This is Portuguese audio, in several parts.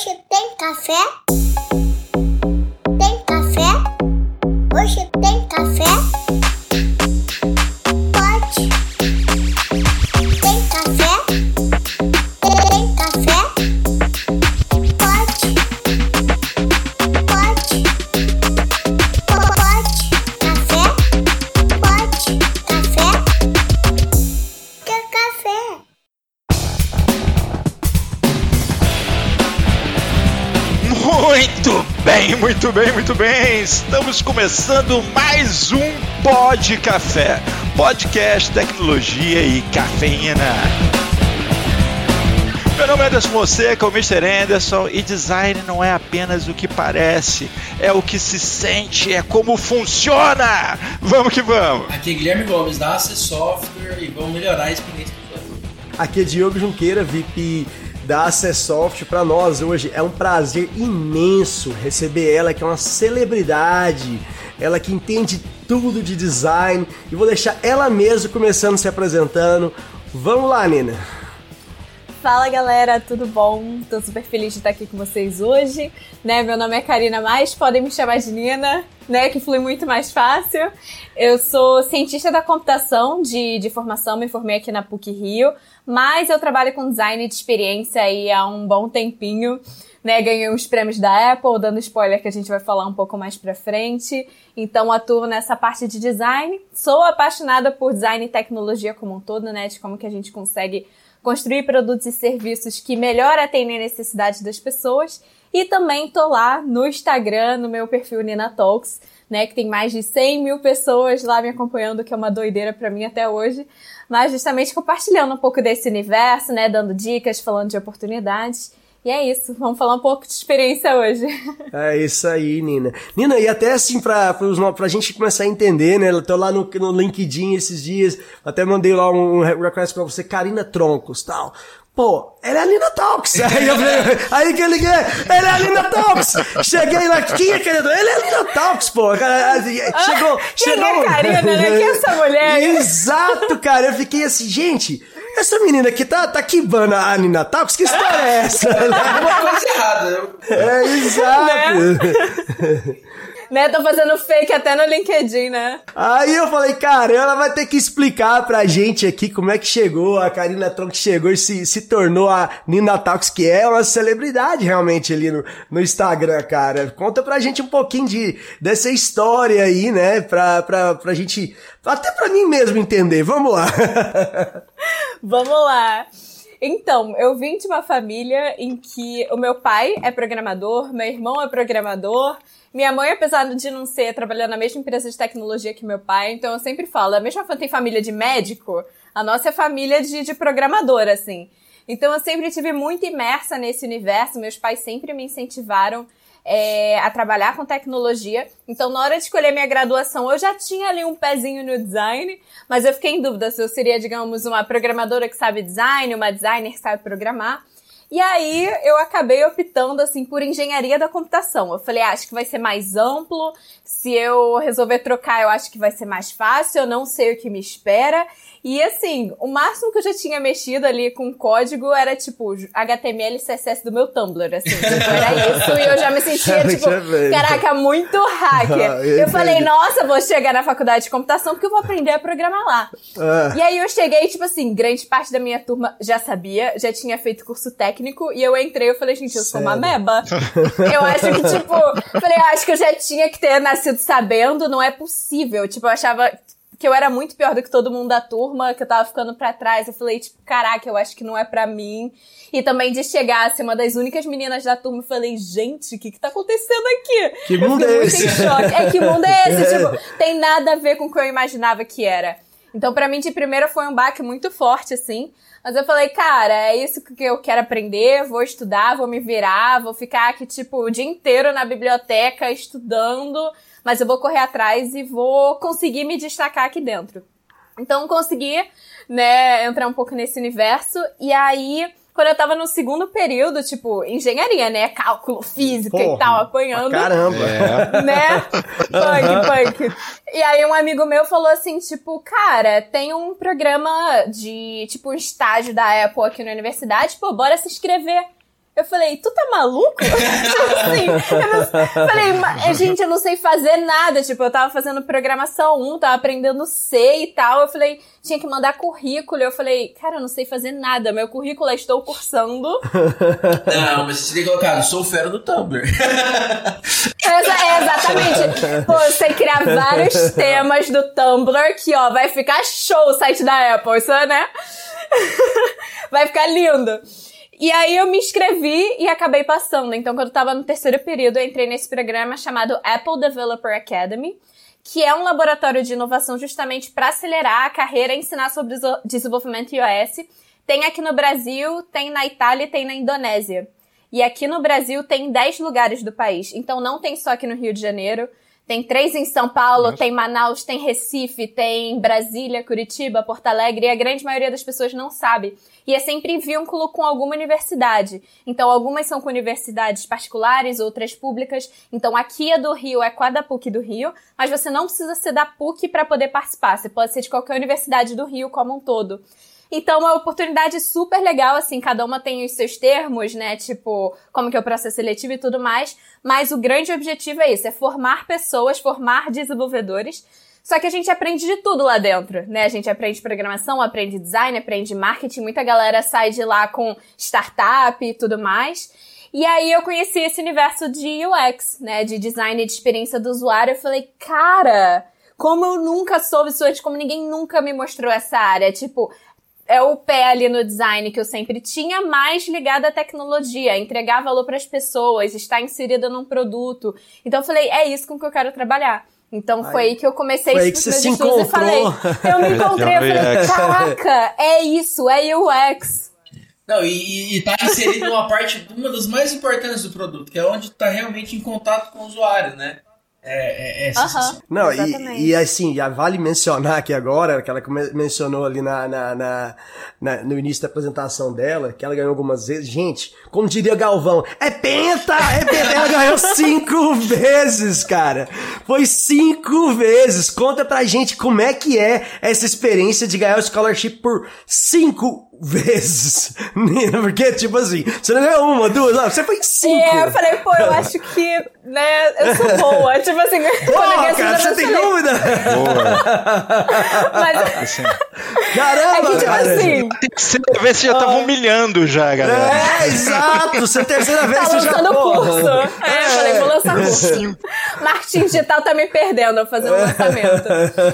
Hoje tem café? Bem. Estamos começando mais um Pod Café, podcast, tecnologia e cafeína. Meu nome é Anderson Fonseca, o Mr. Anderson, e design não é apenas o que parece, é o que se sente, é como funciona. Vamos que vamos. Aqui é Guilherme Gomes da AC Software e vamos melhorar a experiência do. Aqui é Diogo Junqueira, VP da Acessoft. Para nós hoje é um prazer imenso receber ela, que é uma celebridade, ela que entende tudo de design. E vou deixar ela mesma começando se apresentando. Vamos lá, Nina. Fala galera, tudo bom? Tô super feliz de estar aqui com vocês hoje, né? Meu nome é Karina Mais, podem me chamar de Nina, né? Que flui muito mais fácil. Eu sou cientista da computação de, de formação, me formei aqui na PUC Rio, mas eu trabalho com design de experiência aí há um bom tempinho. Né, ganhei uns prêmios da Apple, dando spoiler que a gente vai falar um pouco mais pra frente. Então atuo nessa parte de design. Sou apaixonada por design e tecnologia como um todo, né? De como que a gente consegue construir produtos e serviços que melhor atendem a necessidade das pessoas. E também tô lá no Instagram, no meu perfil Nina Talks, né, que tem mais de 100 mil pessoas lá me acompanhando, que é uma doideira para mim até hoje. Mas justamente compartilhando um pouco desse universo, né, dando dicas, falando de oportunidades. E é isso, vamos falar um pouco de experiência hoje. É isso aí, Nina. Nina, e até assim, os- pra gente começar a entender, né? Eu tô lá no, no LinkedIn esses dias, até mandei lá um request pra você, Karina Troncos tal. Pô, ela é a Nina Talks. Aí, eu falei, aí que eu liguei, ela é a Nina Talks. Cheguei lá, quem é querido? Ela é a Nina Talks, pô. Cara, Chegou, Quem chegou. é Karina, né? Quem é essa mulher? Exato, cara. Eu fiquei assim, gente, essa menina aqui tá, tá quibando a Nina Talks? Que história é essa? Alguma coisa errada. É, exato. né, tô fazendo fake até no LinkedIn, né? Aí eu falei, cara, ela vai ter que explicar pra gente aqui como é que chegou, a Karina Tronco chegou e se, se tornou a Nina Talks, que é uma celebridade realmente ali no, no Instagram, cara. Conta pra gente um pouquinho de, dessa história aí, né, pra, pra, pra gente, até pra mim mesmo entender. Vamos lá. Vamos lá. Então, eu vim de uma família em que o meu pai é programador, meu irmão é programador, minha mãe, apesar de não ser, trabalhando na mesma empresa de tecnologia que meu pai, então eu sempre falo, a mesma tem família de médico, a nossa é família de, de programador, assim. Então eu sempre tive muito imersa nesse universo, meus pais sempre me incentivaram é, a trabalhar com tecnologia. Então, na hora de escolher minha graduação, eu já tinha ali um pezinho no design, mas eu fiquei em dúvida se eu seria, digamos, uma programadora que sabe design, uma designer que sabe programar. E aí eu acabei optando assim por engenharia da computação. Eu falei, ah, acho que vai ser mais amplo. Se eu resolver trocar, eu acho que vai ser mais fácil. Eu não sei o que me espera. E assim, o máximo que eu já tinha mexido ali com código era tipo HTML e CSS do meu Tumblr, assim. Tipo, era isso. E eu já me sentia tipo, caraca, muito hacker. Ah, Eu falei, nossa, vou chegar na faculdade de computação porque eu vou aprender a programar lá. Ah. E aí eu cheguei, tipo assim, grande parte da minha turma já sabia, já tinha feito curso técnico, e eu entrei, eu falei, gente, eu sou uma meba. eu acho que, tipo, eu falei, eu acho que eu já tinha que ter nascido sabendo, não é possível. Tipo, eu achava que eu era muito pior do que todo mundo da turma, que eu tava ficando pra trás. Eu falei, tipo, caraca, eu acho que não é pra mim. E também de chegar a ser uma das únicas meninas da turma, eu falei, gente, o que que tá acontecendo aqui? Que Eu mundo fiquei é muito esse? em choque. É, que mundo é esse? É. Tipo, tem nada a ver com o que eu imaginava que era. Então, pra mim, de primeira foi um baque muito forte, assim. Mas eu falei, cara, é isso que eu quero aprender, vou estudar, vou me virar, vou ficar aqui, tipo, o dia inteiro na biblioteca estudando, mas eu vou correr atrás e vou conseguir me destacar aqui dentro. Então, consegui, né, entrar um pouco nesse universo, e aí, quando eu tava no segundo período, tipo, engenharia, né, cálculo, física e Porra, tal, pra apanhando Caramba. né? Punk, punk. E aí um amigo meu falou assim, tipo, cara, tem um programa de, tipo, um estágio da Apple aqui na universidade, pô, bora se inscrever. Eu falei, tu tá maluco? Assim, eu não, falei, "Ma- gente, eu não sei fazer nada. Tipo, eu tava fazendo programação 1, tava aprendendo C e tal. Eu falei, tinha que mandar currículo. Eu falei, cara, eu não sei fazer nada. Meu currículo é estou cursando. Não, mas você tem colocado, sou fera do Tumblr. Exa- é, exatamente. Pô, eu sei criar vários temas do Tumblr que, ó, vai ficar show o site da Apple, isso, né? vai ficar lindo. E aí eu me inscrevi e acabei passando. Então, quando eu tava no terceiro período, eu entrei nesse programa chamado Apple Developer Academy, que é um laboratório de inovação justamente para acelerar a carreira e ensinar sobre desenvolvimento iOS. Tem aqui no Brasil, tem na Itália e tem na Indonésia. E aqui no Brasil tem 10 lugares do país. Então não tem só aqui no Rio de Janeiro. Tem três em São Paulo, tem Manaus, tem Recife, tem Brasília, Curitiba, Porto Alegre, e a grande maioria das pessoas não sabe. E é sempre em vínculo com alguma universidade. Então, algumas são com universidades particulares, outras públicas. Então, aqui a do Rio é com a da PUC do Rio, mas você não precisa ser da PUC para poder participar. Você pode ser de qualquer universidade do Rio como um todo. Então, é uma oportunidade super legal, assim, cada uma tem os seus termos, né? Tipo, como que é o processo seletivo e tudo mais. Mas o grande objetivo é isso, é formar pessoas, formar desenvolvedores. Só que a gente aprende de tudo lá dentro, né? A gente aprende programação, aprende design, aprende marketing. Muita galera sai de lá com startup e tudo mais. E aí eu conheci esse universo de UX, né? De design e de experiência do usuário. Eu falei, cara, como eu nunca soube isso antes, como ninguém nunca me mostrou essa área. Tipo, é o pé ali no design que eu sempre tinha, mais ligado à tecnologia, entregar valor para as pessoas, estar inserida num produto. Então eu falei, é isso com que eu quero trabalhar. Então foi aí que eu comecei foi aí os que você se estudos e encontrou. falei, eu me encontrei, eu falei, caraca, é isso, é UX. Não, e, e, tá inserido numa parte, uma das mais importantes do produto, que é onde tá realmente em contato com o usuário, né? É, é, é sensacional. Não, e, e assim, já vale mencionar aqui agora, que ela mencionou ali na, na, na- na- no início da apresentação dela, que ela ganhou algumas vezes. Gente, como diria Galvão, é penta! É penta! Ela ganhou cinco vezes, cara! Foi cinco vezes! Conta pra gente como é que é essa experiência de ganhar o scholarship por cinco vezes. Nina, Porque, tipo assim, você não ganhou uma, duas, não, você foi em cinco. E eu falei, pô, eu acho que, né, eu sou boa. Tipo assim, quando eu a cara, você tem falei, dúvida? Boa. Mas Assim, Caramba, é que, tipo cara. assim, terceira vez você já tava humilhando já, galera. É, exato. Você é a terceira vez tá você já lançando porra. curso. É, eu falei, vou lançar curso. Marketing digital tá me perdendo um lançamento.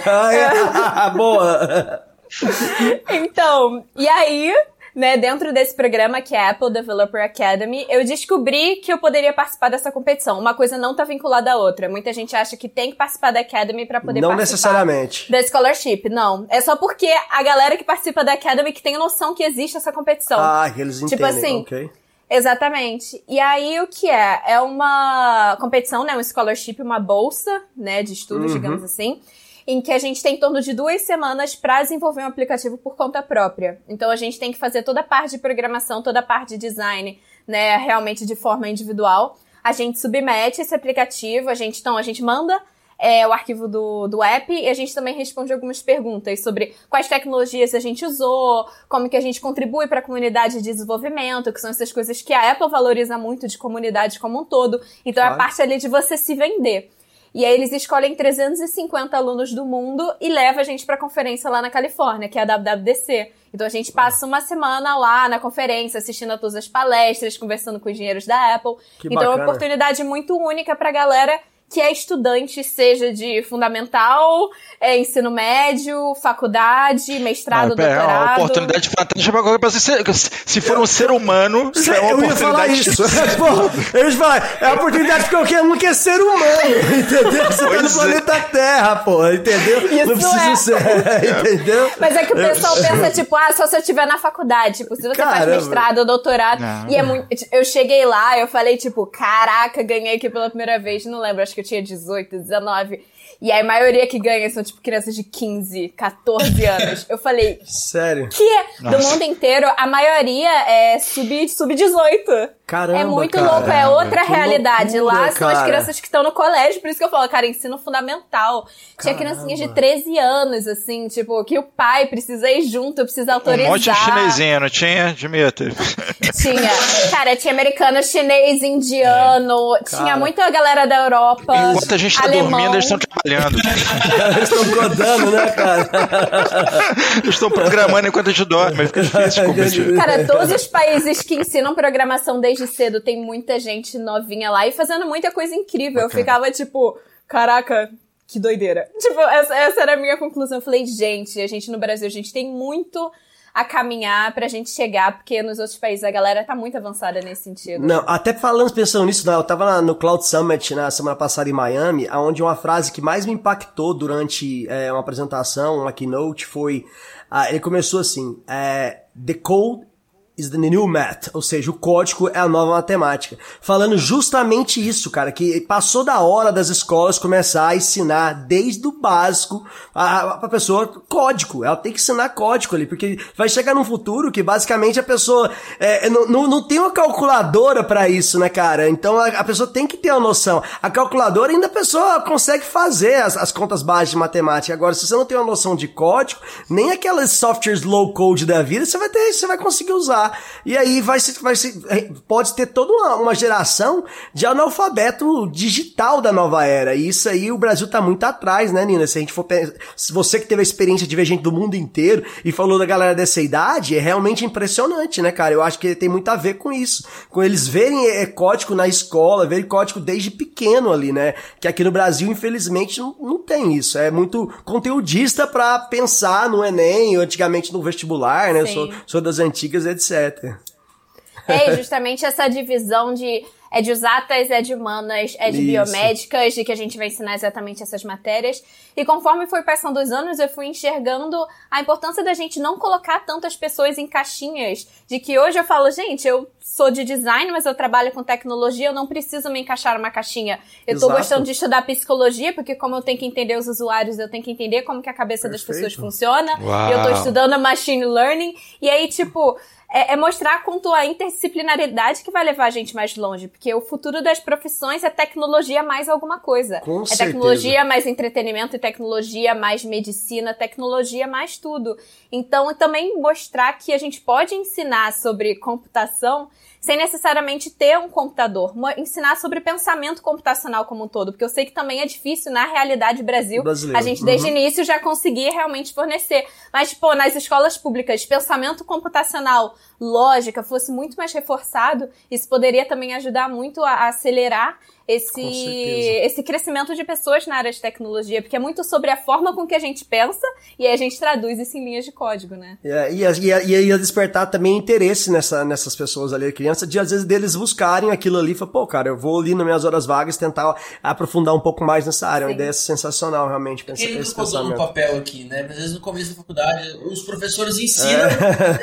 Ai, Boa. Então, e aí, né, dentro desse programa que é Apple Developer Academy, eu descobri que eu poderia participar dessa competição. Uma coisa não tá vinculada à outra. Muita gente acha que tem que participar da Academy pra poder Não participar. necessariamente. Da scholarship, não. É só porque a galera que participa da Academy que tem noção que existe essa competição. Ah, que eles Tipo entendem. assim, ok. Exatamente. E aí o que é? É uma competição, né? Um scholarship, uma bolsa, né? De estudos, digamos assim. Em que a gente tem em torno de duas semanas para desenvolver um aplicativo por conta própria. Então a gente tem que fazer toda a parte de programação, toda a parte de design, né? Realmente de forma individual. A gente submete esse aplicativo, a gente, então, a gente manda é, o arquivo do, do app e a gente também responde algumas perguntas sobre quais tecnologias a gente usou, como que a gente contribui para a comunidade de desenvolvimento, que são essas coisas que a Apple valoriza muito de comunidade como um todo. Então é a Claro. parte ali de você se vender. E aí eles escolhem 350 alunos do mundo e leva a gente pra conferência lá na Califórnia, que é a WWDC. Então a gente passa uma semana lá na conferência, assistindo a todas as palestras, conversando com os engenheiros da Apple. Que então é uma bacana. oportunidade muito única pra galera que é estudante, seja de fundamental, é, ensino médio, faculdade, mestrado, Ah, pera, é uma doutorado. oportunidade fantástica pra qualquer pessoa. Se, se for um ser humano, Cê- é uma eu ia falar oportunidade. isso. Pô, eu ia falar, é a oportunidade porque qualquer um quer ser humano, entendeu? Você tá no Pois é. planeta Terra, pô, entendeu? Isso Não precisa é. ser, entendeu? Mas é que o pessoal pensa, tipo, ah, só se eu estiver na faculdade. Tipo, se você faz Caramba. mestrado ou doutorado. Não. E é muito. Eu cheguei lá, eu falei, tipo, caraca, ganhei aqui pela primeira vez. Não lembro, acho que eu tinha 18, 19. E aí a maioria que ganha são, tipo, crianças de 15, 14 anos. Eu falei, Sério. que do Nossa. mundo inteiro, a maioria é sub- sub-18. Caramba, É muito cara. louco, é outra realidade. loucura, Lá são as cara. crianças que estão no colégio, por isso que eu falo, cara, ensino fundamental. Tinha Caramba. criancinhas de 13 anos, assim, tipo, que o pai precisa ir junto, precisa Um autorizar. monte de chinesinho, não tinha, Dimitri? Tinha. Cara, tinha americano, chinês, indiano, tinha muita galera da Europa. Enquanto a gente tá alemão. dormindo, eles estão trabalhando. Eles estão codando, né, cara? Eles estão programando enquanto a gente dorme, fica difícil competir. Cara, todos os países que ensinam programação desde cedo tem muita gente novinha lá e fazendo muita coisa incrível. Eu ficava tipo, caraca, que doideira. Tipo, essa, essa era a minha conclusão. Eu falei, gente, a gente no Brasil, a gente tem muito a caminhar pra gente chegar, porque nos outros países a galera tá muito avançada nesse sentido. Não, até falando, pensando nisso, eu tava no Cloud Summit na semana passada em Miami, onde uma frase que mais me impactou durante é, uma apresentação, uma keynote, foi. ah, ele começou assim: é, The code is the new math, ou seja, o código é a nova matemática. Falando justamente isso, cara, que passou da hora das escolas começar a ensinar desde o básico a, a, pessoa código. Ela tem que ensinar código ali, porque vai chegar num futuro que basicamente a pessoa é, não, não, não tem uma calculadora pra isso, né, cara? Então a, a pessoa tem que ter uma noção. A calculadora ainda a pessoa consegue fazer as, as contas básicas de matemática. Agora, se você não tem uma noção de código, nem aquelas softwares low code da vida, você vai ter, você vai conseguir usar. E aí vai se, vai se, pode ter toda uma, uma geração de analfabeto digital da nova era. E isso aí o Brasil tá muito atrás, né, Nina? Se a gente for se você que teve a experiência de ver gente do mundo inteiro e falou da galera dessa idade, é realmente impressionante, né, cara? Eu acho que tem muito a ver com isso. Com eles verem é, código na escola, verem código desde pequeno ali, né? Que aqui no Brasil, infelizmente, não, não tem isso. É muito conteudista pra pensar no Enem, ou antigamente no vestibular, né? Sou, sou das antigas, etc. É justamente essa divisão de é de exatas, é de humanas, é de Isso. biomédicas, de que a gente vai ensinar exatamente essas matérias. E conforme foi passando os anos, eu fui enxergando a importância da gente não colocar tantas pessoas em caixinhas. De que hoje eu falo, gente, eu sou de design, mas eu trabalho com tecnologia, eu não preciso me encaixar numa caixinha. Eu tô Exato. gostando de estudar psicologia, porque como eu tenho que entender os usuários, eu tenho que entender como que a cabeça das Perfeito. pessoas funciona. Uau. E eu tô estudando machine learning. E aí, tipo, é, é mostrar quanto a interdisciplinaridade que vai levar a gente mais longe. Porque o futuro das profissões é tecnologia mais alguma coisa. Com é certeza. tecnologia mais entretenimento, e tecnologia mais medicina, tecnologia mais tudo. Então, também mostrar que a gente pode ensinar sobre computação sem necessariamente ter um computador. Ensinar sobre pensamento computacional como um todo. Porque eu sei que também é difícil na realidade Brasil. Brasileiro. A gente desde Uhum. o início já conseguir realmente fornecer. Mas, pô, nas escolas públicas, pensamento computacional, lógica, fosse muito mais reforçado, isso poderia também ajudar muito a a acelerar esse, esse crescimento de pessoas na área de tecnologia, porque é muito sobre a forma com que a gente pensa e aí a gente traduz isso em linhas de código, né? E ia, ia, ia, ia despertar também interesse nessa, nessas pessoas ali, criança, de às vezes deles buscarem aquilo ali e falar, pô, cara, eu vou ali nas minhas horas vagas tentar aprofundar um pouco mais nessa área. É uma Sim. ideia sensacional, realmente, nunca codou no papel aqui, né? Às vezes no começo da faculdade, os professores ensinam.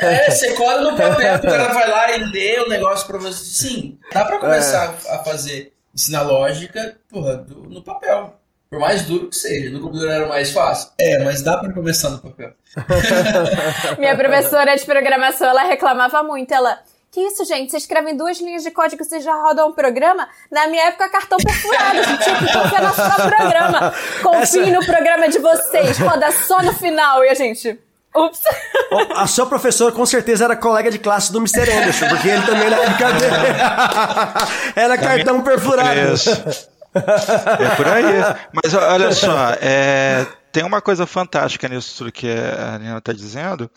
É, você cola no papel, o cara vai lá e lê o negócio pra você. Sim, dá pra começar É. a fazer, ensinar lógica, porra, do- no papel. Por mais duro que seja. No computador era mais fácil? É, mas dá pra começar no papel. Minha professora de programação, ela reclamava muito, ela... Que isso, gente? Vocês escrevem duas linhas de código, vocês já rodam um programa? Na minha época, cartão perfurado. A gente tinha que confiar no programa. Confie Essa- no programa de vocês. Roda só no final. E a gente... Ups. A sua professora com certeza era colega de classe do Mr. Anderson, porque ele também época dele era cartão perfurado. É por aí. Mas olha só, é, tem uma coisa fantástica nisso tudo que a Nina está dizendo,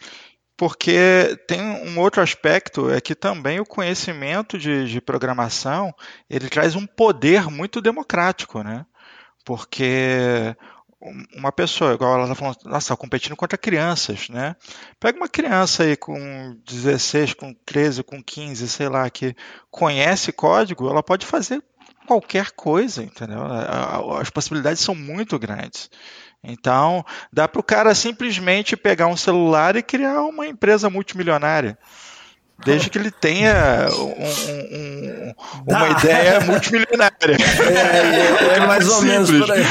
porque tem um outro aspecto, é que também o conhecimento de, de programação, ele traz um poder muito democrático, né? Porque uma pessoa, igual ela está falando, nossa, tá competindo contra crianças, né? Pega uma criança aí com 16, com 13, com 15, sei lá, que conhece código, ela pode fazer qualquer coisa, entendeu? As possibilidades são muito grandes. Então, dá para o cara simplesmente pegar um celular e criar uma empresa multimilionária. Desde que ele tenha um- um- um- uma ideia multimilionária. É, é, é mais ou menos Simples. por aí.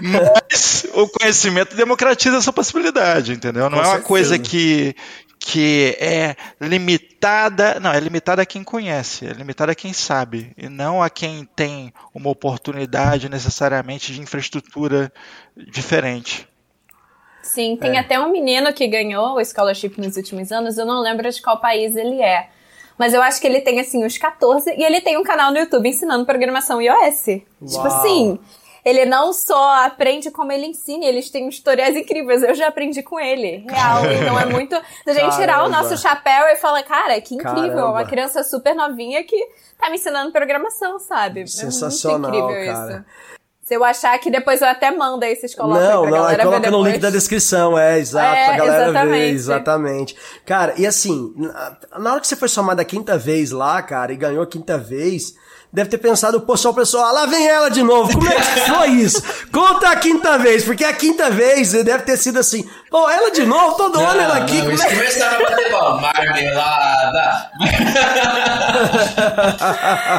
Mas o conhecimento democratiza essa possibilidade, entendeu? Não Com é uma certeza. coisa que, que é limitada, não, é limitada a quem conhece, é limitada a quem sabe, e não a quem tem uma oportunidade necessariamente de infraestrutura diferente. Sim, tem é. até um menino que ganhou o scholarship nos últimos anos, eu não lembro de qual país ele é. Mas eu acho que ele tem, assim, uns 14, e ele tem um canal no YouTube ensinando programação iOS. Tipo Uau. Tipo assim, ele não só aprende como ele ensina, eles têm tutoriais incríveis. Eu já aprendi com ele, real. Então é muito da gente tirar o nosso chapéu e falar, cara, que incrível, Caramba. uma criança super novinha que tá me ensinando programação, sabe? Sensacional, é muito incrível cara. isso. Se eu achar que depois eu até mando aí, vocês colocam não, aí pra não, galera coloca no link da descrição, é, exato, é, pra galera exatamente. ver, exatamente. Cara, e assim, na hora que você foi somar da quinta vez lá, cara, e ganhou a quinta vez, deve ter pensado, pô, só o pessoal, ah, lá vem ela de novo. Como é que foi isso? Conta a quinta vez, porque a quinta vez deve ter sido assim, pô, ela de novo, todo ano ela aqui. Não, como é? começaram a bater pau, marmelada.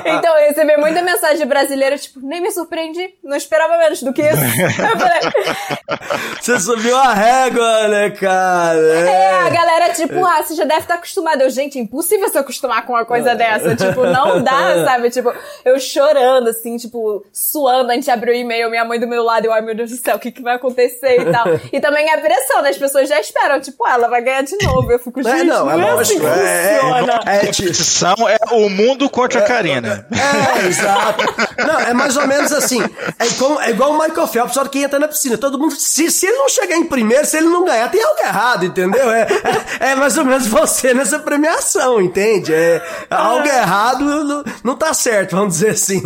então, eu recebi muita mensagem brasileira, tipo, nem me surpreendi, não esperava menos do que isso. você subiu a régua, né, cara? É, é a galera, tipo, ah, você já deve estar acostumado. Eu, gente, é impossível se acostumar com uma coisa é. dessa. Tipo, não dá, sabe? Tipo, eu chorando, assim, tipo, suando. A gente abriu o e-mail, minha mãe do meu lado, eu, ai meu Deus do céu, o que, que vai acontecer e tal. E também a pressão, né? As pessoas já esperam, tipo, ah, ela vai ganhar de novo. Eu fico, gente, é, não, é, não é assim que é, funciona. É, é, competição é o mundo contra a Karina. É, exato. Não, é mais ou menos assim. É, como, é igual o Michael Phelps, só que entra na piscina. Todo mundo, se, se ele não chegar em primeiro, se ele não ganhar, tem algo errado, entendeu? É, é, é mais ou menos você nessa premiação, entende? É, algo errado não, não tá certo, vamos dizer assim.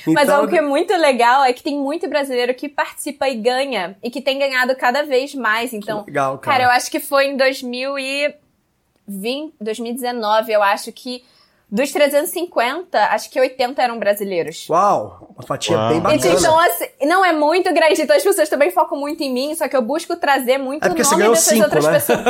Então... Mas algo que é muito legal é que tem muito brasileiro que participa e ganha, e que tem ganhado cada vez mais. Então, que legal, cara. cara, eu acho que foi em 2020, 2019, eu acho que dos 350, acho que 80 eram brasileiros. Uau! Uma fatia Uau. bem bacana. Então, assim, não é muito grande. Então as pessoas também focam muito em mim, só que eu busco trazer muito é o nome dessas cinco, outras né? pessoas. É.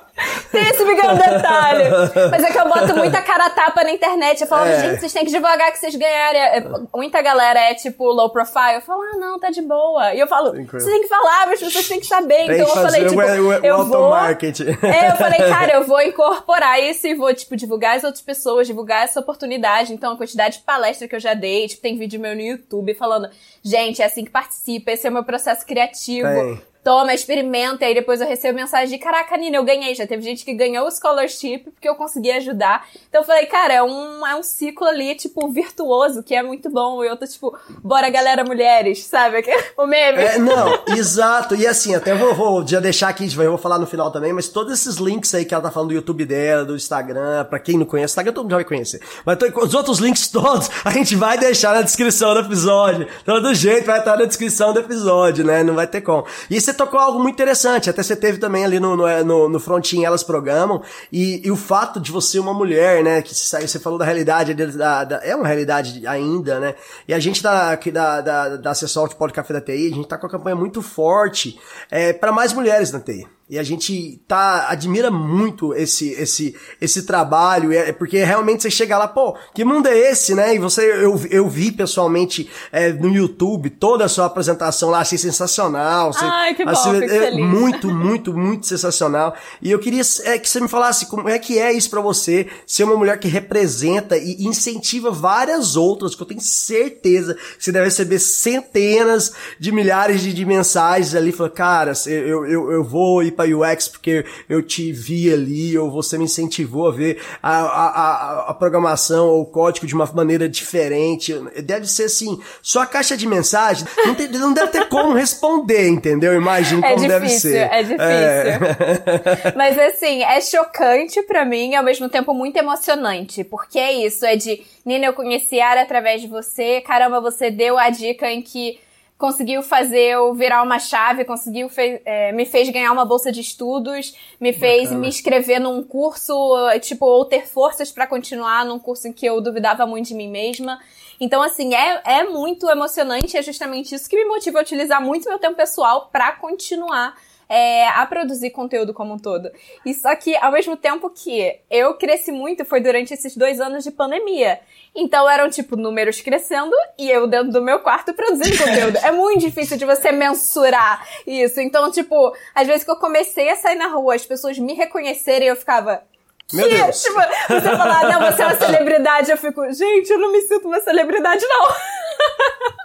Tem esse pequeno detalhe. Mas é que eu boto muita cara tapa na internet. Eu falo, é. gente, vocês têm que divulgar que vocês ganharem. É, muita galera é tipo low profile. Eu falo, ah, não, tá de boa. E eu falo, vocês têm que falar, mas as pessoas têm que saber. Tem então eu falei, tipo, o, eu vou. É, eu falei, cara, eu vou incorporar isso e vou, tipo, divulgar as outras pessoas, divulgar essa oportunidade. Então, a quantidade de palestra que eu já dei, tipo, tem vídeo meu no YouTube falando, gente, é assim que participa, esse é o meu processo criativo. Tem toma, experimenta, e aí depois eu recebo mensagem de, caraca, Nina, eu ganhei. Já teve gente que ganhou o scholarship porque eu consegui ajudar. Então eu falei, cara, é um, é um ciclo ali, tipo, virtuoso, que é muito bom. E eu tô, tipo, bora galera, mulheres, sabe? O meme. É, não, exato. E assim, até vou, vou já deixar aqui, eu vou falar no final também, mas todos esses links aí que ela tá falando do YouTube dela, do Instagram, pra quem não conhece, Instagram todo mundo já vai conhecer. Mas os outros links todos a gente vai deixar na descrição do episódio. Todo jeito vai estar na descrição do episódio, né? Não vai ter como. E você tocou algo muito interessante, até você teve também ali no, no, é, no, no frontinho Elas Programam, e, e o fato de você uma mulher, né, que você falou da realidade, da, da, é uma realidade ainda, né, e a gente da, aqui da, da, da Acessol de Café da TI, a gente tá com a campanha muito forte é, para mais mulheres na TI. E a gente tá admira muito esse esse esse trabalho, é porque realmente você chega lá, pô, que mundo é esse, né? E você eu, eu vi pessoalmente é, no YouTube toda a sua apresentação lá, achei sensacional. Você, Ai, que bom, assim, é, muito, muito, muito sensacional. E eu queria é, que você me falasse como é que é isso para você, ser uma mulher que representa e incentiva várias outras, que eu tenho certeza que você deve receber centenas de milhares de, de mensagens ali, falando, cara, eu, eu, eu vou ir para UX porque eu te vi ali, ou você me incentivou a ver a, a, a, programação ou o código de uma maneira diferente. Deve ser assim, só a caixa de mensagem não, tem, não deve ter como responder, entendeu? Imagino é como difícil, deve ser. É difícil, é. Mas assim, é chocante para mim e ao mesmo tempo muito emocionante, porque é isso, é de, Nina, eu conheci a área através de você, caramba, você deu a dica em que conseguiu fazer eu virar uma chave, conseguiu fe é, me fez ganhar uma bolsa de estudos, me fez Bacana. me inscrever num curso, tipo, ou ter forças para continuar num curso em que eu duvidava muito de mim mesma. Então, assim, é, é muito emocionante, é justamente isso que me motiva a utilizar muito meu tempo pessoal para continuar é, a produzir conteúdo como um todo. E só que, ao mesmo tempo que eu cresci muito, foi durante esses dois anos de pandemia. Então eram, tipo, números crescendo e eu dentro do meu quarto produzindo conteúdo. é muito difícil de você mensurar isso. Então, tipo, às vezes que eu comecei a sair na rua, as pessoas me reconhecerem, eu ficava. Meu "Que?" Deus. Tipo, você falar, não, você é uma celebridade, eu fico, gente, eu não me sinto uma celebridade, não.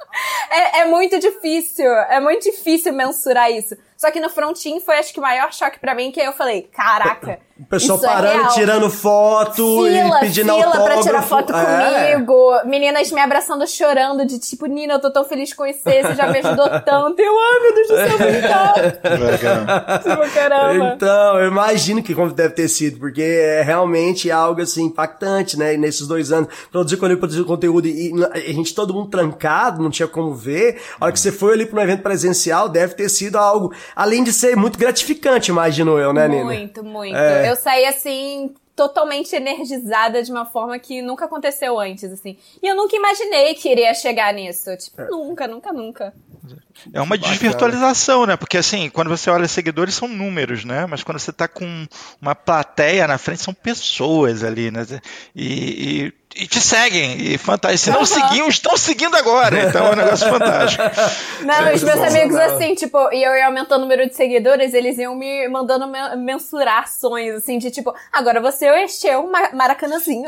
É, é muito difícil, é muito difícil mensurar isso. Só que no frontin foi acho que o maior choque pra mim, que aí eu falei, caraca, O pessoal é parando, real. tirando foto Fila, e pedindo fila autógrafo. pra tirar foto É. comigo. Meninas me abraçando, chorando, de tipo, Nina, eu tô tão feliz com você, você já me ajudou tanto. Eu, ai, meu Deus do céu, obrigada. Legal. Tipo, caramba. Então, eu imagino que como deve ter sido, porque é realmente algo assim impactante, né? E nesses dois anos, produzir conteúdo, produzir conteúdo e e a gente todo mundo trancado, não tinha como ver. A hora que você foi ali para um evento presencial, deve ter sido algo, além de ser muito gratificante, imagino eu, né, Nina? Muito, muito. É. Eu saí assim totalmente energizada de uma forma que nunca aconteceu antes, assim. E eu nunca imaginei que iria chegar nisso. Tipo, nunca, nunca, nunca. É uma desvirtualização, né? Porque assim, quando você olha seguidores são números, né? Mas quando você tá com uma plateia na frente, são pessoas ali, né? E, e, e te seguem. E fantástico. Se não Aham. seguiam, estão seguindo agora. Então é um negócio fantástico. Não, os meus amigos, assim, tipo, e eu ia aumentando o número de seguidores, eles iam me mandando men- mensurar sonhos, assim, de tipo, agora você encheu o ma- Maracanãzinho.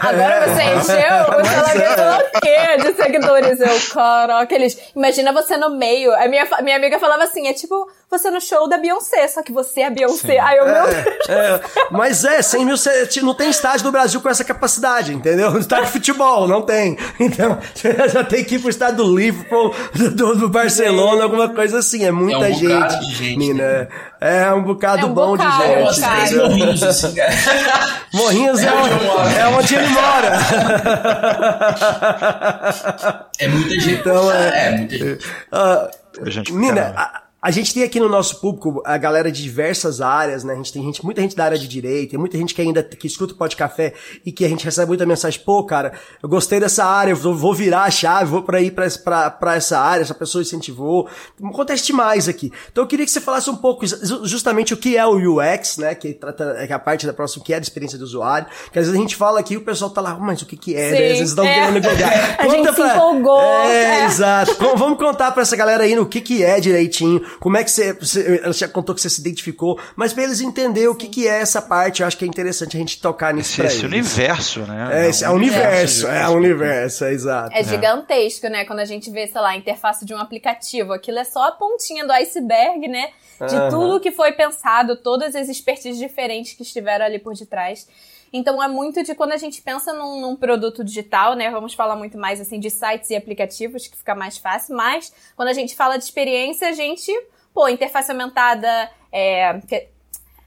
Agora você encheu lá é. lá o quê de seguidores. Eu, caraca, eles, imagina você no meio. A minha, minha amiga falava assim, é tipo, você no show da Beyoncé, só que você é a Beyoncé. Aí eu, meu Deus. É, mas é, 100 mil, não tem estádio no Brasil com essa capacidade, entendeu? Estádio de futebol, não tem. Então, você já tem que ir pro estádio do Liverpool, do, do Barcelona, alguma coisa assim. É muita É um gente. de gente, Mina. né? É um bocado É um bom bocado, de é um gente. bocado. três entendeu? morrinhos, assim, cara. Morrinhos é, É onde onde- é onde ele mora. É muita gente. Então, é- é muita gente. Ah, A pra a, gente tem aqui no nosso público a galera de diversas áreas, né? A gente tem gente, muita gente da área de direito, tem muita gente que ainda que escuta o Pode Café e que a gente recebe muita mensagem, pô, cara, eu gostei dessa área, eu vou, vou virar a chave, vou para ir pra, pra, pra essa área, essa pessoa incentivou. Acontece demais aqui. Então eu queria que você falasse um pouco ju- justamente o que é o UX, né? Que trata é que a parte da próxima, que é a experiência do usuário. Que às vezes a gente fala aqui e o pessoal tá lá, mas o que que é? Sim, né? Às vezes estão é. querendo pegar. A gente se empolgou, É, é. Exato. Vamos contar pra essa galera aí no que que é direitinho, como é que você, você ela já contou que você se identificou, mas pra eles entenderem o que que é essa parte, eu acho que é interessante a gente tocar nisso Esse, pra esse eles. universo, né? É, esse é o universo, de- é o universo, é exato. É gigantesco, né? Quando a gente vê, sei lá, a interface de um aplicativo. Aquilo é só a pontinha do iceberg, né? De Aham. tudo que foi pensado, todas as expertises diferentes que estiveram ali por detrás. Então é muito de quando a gente pensa num, num produto digital, né? Vamos falar muito mais assim de sites e aplicativos, que fica mais fácil, mas quando a gente fala de experiência, a gente, pô, interface aumentada, é,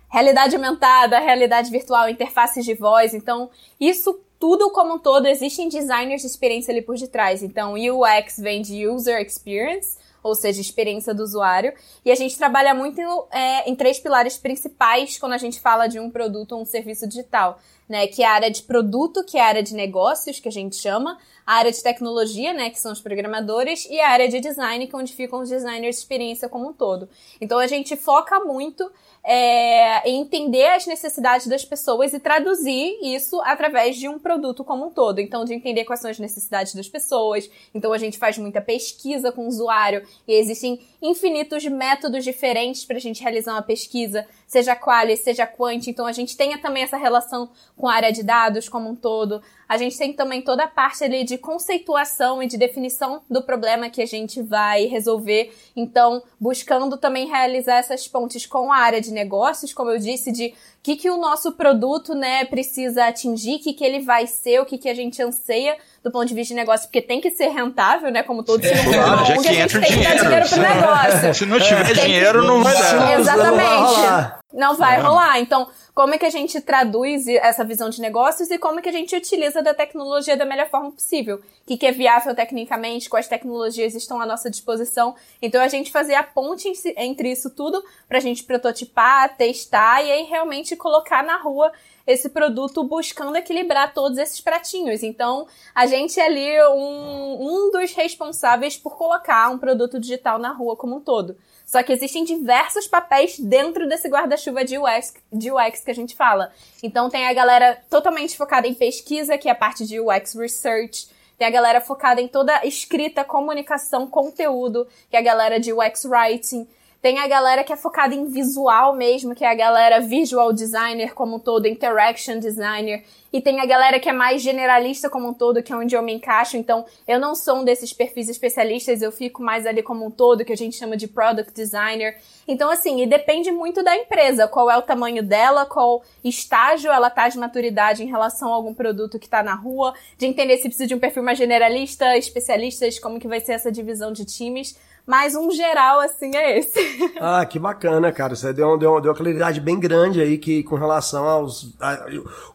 realidade aumentada, realidade virtual, interfaces de voz. Então, isso tudo como um todo, existem designers de experiência ali por detrás. Então, UX vem de User Experience, ou seja, experiência do usuário. E a gente trabalha muito é, em três pilares principais quando a gente fala de um produto ou um serviço digital. Né, que é a área de produto, que é a área de negócios, que a gente chama, a área de tecnologia, né, que são os programadores, e a área de design, que é onde ficam os designers de experiência como um todo. Então a gente foca muito é, entender as necessidades das pessoas e traduzir isso através de um produto como um todo. Então, de entender quais são as necessidades das pessoas. Então, a gente faz muita pesquisa com o usuário e existem infinitos métodos diferentes para a gente realizar uma pesquisa, seja quali, seja quant. Então, a gente tem também essa relação com a área de dados como um todo. A gente tem também toda a parte ali de conceituação e de definição do problema que a gente vai resolver. Então, buscando também realizar essas pontes com a área de negócios, como eu disse, de que, que o nosso produto né, precisa atingir, o que, que ele vai ser, o que, que a gente anseia do ponto de vista de negócio, porque tem que ser rentável, né? Como todo humano, Claro, já a que gente entra o tem que dar dinheiro. dinheiro pro negócio. Se não tiver Tem que- dinheiro, não vai dar. Exatamente. rolar. Não vai rolar. Então, como é que a gente traduz essa visão de negócios e como é que a gente utiliza da tecnologia da melhor forma possível? O que, que é viável tecnicamente, quais tecnologias estão à nossa disposição. Então, a gente fazer a ponte entre isso tudo pra gente prototipar, testar e aí realmente colocar na rua esse produto buscando equilibrar todos esses pratinhos. Então, a gente é ali um, um dos responsáveis por colocar um produto digital na rua como um todo. Só que existem diversos papéis dentro desse guarda-chuva de UX, de UX que a gente fala. Então tem a galera totalmente focada em pesquisa, que é a parte de UX Research. Tem a galera focada em toda escrita, comunicação, conteúdo, que é a galera de UX Writing. Tem a galera que é focada em visual mesmo, que é a galera visual designer como um todo, interaction designer. E tem a galera que é mais generalista como um todo, que é onde eu me encaixo. Então, eu não sou um desses perfis especialistas, eu fico mais ali como um todo, que a gente chama de product designer. Então, assim, e depende muito da empresa, qual é o tamanho dela, qual estágio ela tá de maturidade em relação a algum produto que tá na rua, de entender se precisa de um perfil mais generalista, especialistas, como que vai ser essa divisão de times. Mas um geral, assim, é esse. Ah, que bacana, cara. Você deu, deu, deu uma claridade bem grande aí que, com relação aos a,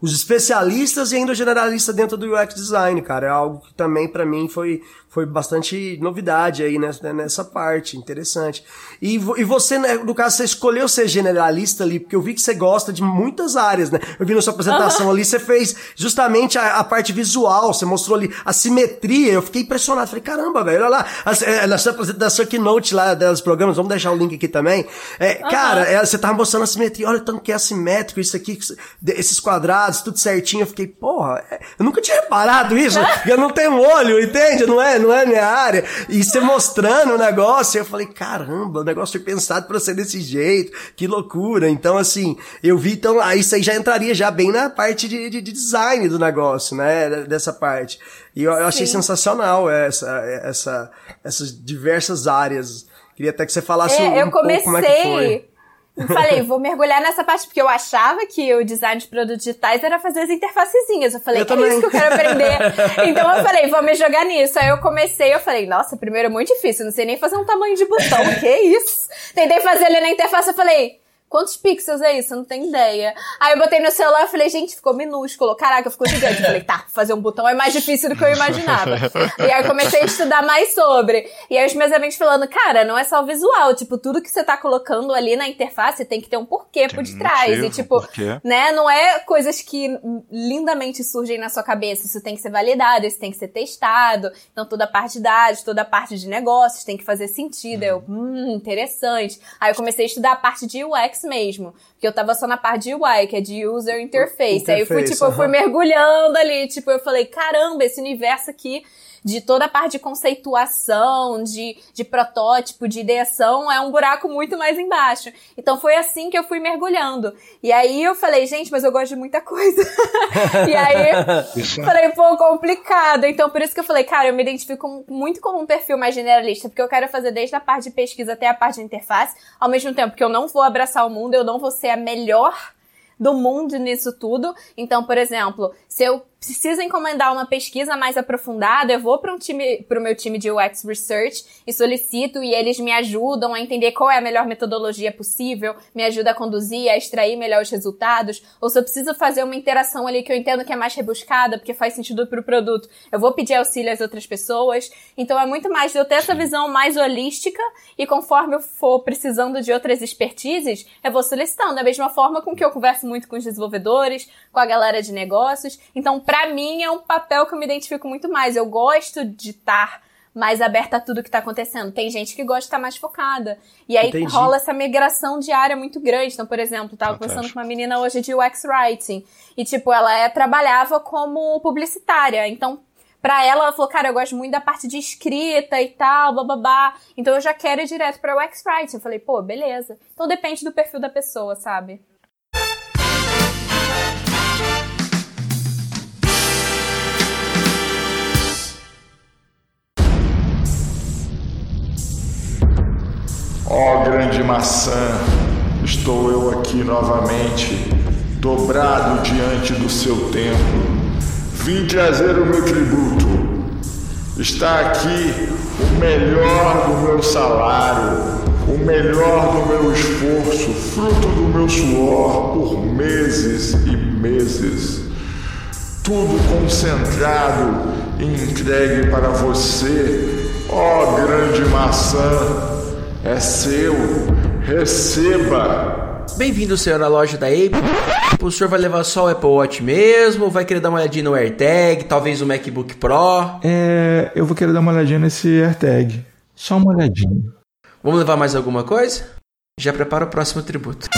os especialistas e ainda o generalista dentro do UX design, cara. É algo que também para mim foi, foi bastante novidade aí nessa, nessa parte, interessante. E, e você, né, no caso, você escolheu ser generalista ali, porque eu vi que você gosta de muitas áreas, né? Eu vi na sua apresentação uhum. ali, você fez justamente a, a, parte visual, você mostrou ali a simetria, eu fiquei impressionado, falei, caramba, velho, olha lá, a, na sua apresentação keynote lá dos programas, vamos deixar o link aqui também, é, uhum. cara, é, você tava mostrando a simetria, olha tanto que é assimétrico, isso aqui, esses quadrados, tudo certinho, eu fiquei, porra, é, eu nunca tinha reparado isso, eu não tenho olho, entende? Não é? não é minha área. E você mostrando o negócio, eu falei, caramba, o negócio foi pensado para ser desse jeito, que loucura. Então, assim, eu vi, então, aí isso aí já entraria já bem na parte de, de, de design do negócio, né, dessa parte. E eu, eu achei Sim. sensacional essa, essa, essas diversas áreas. Queria até que você falasse é, um, eu comecei... pouco como é que foi. Falei, vou mergulhar nessa parte, porque eu achava que o design de produtos digitais era fazer as interfacezinhas. Eu falei, eu que também. é isso que eu quero aprender. então eu falei, vou me jogar nisso. Aí eu comecei, eu falei, nossa, primeiro é muito difícil, não sei nem fazer um tamanho de botão, que isso? Tentei fazer ali na interface, eu falei, Quantos pixels é isso? Eu não tenho ideia. Aí eu botei no celular e falei, gente, ficou minúsculo. Caraca, ficou gigante. Eu falei, tá, fazer um botão é mais difícil do que eu imaginava. e aí eu comecei a estudar mais sobre. E aí os meus amigos falando, cara, não é só o visual. Tipo, tudo que você tá colocando ali na interface tem que ter um porquê tem por detrás. Motivo, e tipo, né, não é coisas que lindamente surgem na sua cabeça. Isso tem que ser validado, isso tem que ser testado. Então toda a parte de dados, toda a parte de negócios tem que fazer sentido. Hum. Eu, hum, interessante. Aí eu comecei a estudar a parte de UX mesmo. Porque eu tava só na parte de UI, que é de User Interface. interface Aí eu fui, tipo, eu fui mergulhando ali, tipo, eu falei, caramba, esse universo aqui de toda a parte de conceituação, de, de protótipo, de ideação, é um buraco muito mais embaixo. Então foi assim que eu fui mergulhando. E aí eu falei, gente, mas eu gosto de muita coisa. e aí falei, pô, complicado. Então por isso que eu falei, cara, eu me identifico muito como um perfil mais generalista, porque eu quero fazer desde a parte de pesquisa até a parte de interface, ao mesmo tempo que eu não vou abraçar o mundo, eu não vou ser a melhor do mundo nisso tudo. Então, por exemplo, se eu preciso encomendar uma pesquisa mais aprofundada, eu vou para um time, para o meu time de UX Research e solicito e eles me ajudam a entender qual é a melhor metodologia possível, me ajuda a conduzir, a extrair melhor os resultados. Ou se eu preciso fazer uma interação ali que eu entendo que é mais rebuscada, porque faz sentido para o produto, eu vou pedir auxílio às outras pessoas. Então é muito mais eu ter essa visão mais holística e conforme eu for precisando de outras expertises, eu vou solicitando. Da mesma forma com que eu converso muito com os desenvolvedores, com a galera de negócios. Então, para mim, é um papel que eu me identifico muito mais. Eu gosto de estar mais aberta a tudo que tá acontecendo. Tem gente que gosta de estar mais focada. E aí Entendi. rola essa migração diária muito grande. Então, por exemplo, tava Fantástico. conversando com uma menina hoje de UX Writing. E, tipo, ela é, trabalhava como publicitária. Então, pra ela, ela falou, cara, eu gosto muito da parte de escrita e tal, bababá. Então eu já quero ir direto pra UX Writing. Eu falei, pô, beleza. Então depende do perfil da pessoa, sabe? Ó oh, grande maçã, estou eu aqui novamente, dobrado diante do seu templo. Vim trazer o meu tributo. Está aqui o melhor do meu salário, o melhor do meu esforço, fruto do meu suor por meses e meses. Tudo concentrado e entregue para você, ó grande maçã é seu. Receba. Bem-vindo, senhor, à loja da Ape. O senhor vai levar só o Apple Watch mesmo? Vai querer dar uma olhadinha no AirTag, talvez o MacBook Pro? É, eu vou querer dar uma olhadinha nesse AirTag. Só uma olhadinha. Vamos levar mais alguma coisa? Já prepara o próximo tributo.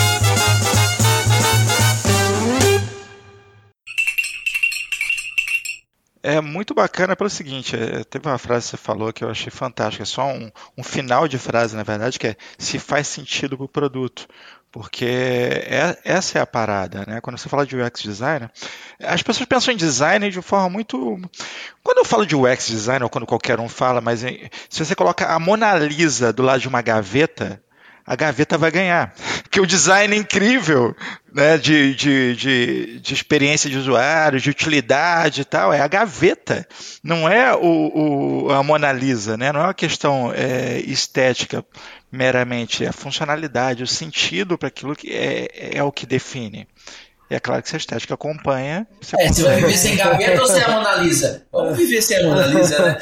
É muito bacana pelo seguinte, é, teve uma frase que você falou que eu achei fantástica, só um, um final de frase, na verdade, que é se faz sentido para o produto. Porque é, essa é a parada, né? Quando você fala de UX designer, as pessoas pensam em design de forma muito. Quando eu falo de UX designer, ou quando qualquer um fala, mas se você coloca a Mona Lisa do lado de uma gaveta, a gaveta vai ganhar. Porque o design é incrível, né, de, de, de, de experiência de usuário, de utilidade e tal, é a gaveta, não é o, o- a Mona Lisa, né? não é uma questão é, estética meramente, é a funcionalidade, o sentido para aquilo que é, é o que define. E é claro que se a estética acompanha, você É, você vai viver sem gaveta ou sem a Mona Lisa? Vamos viver sem a Mona Lisa, né?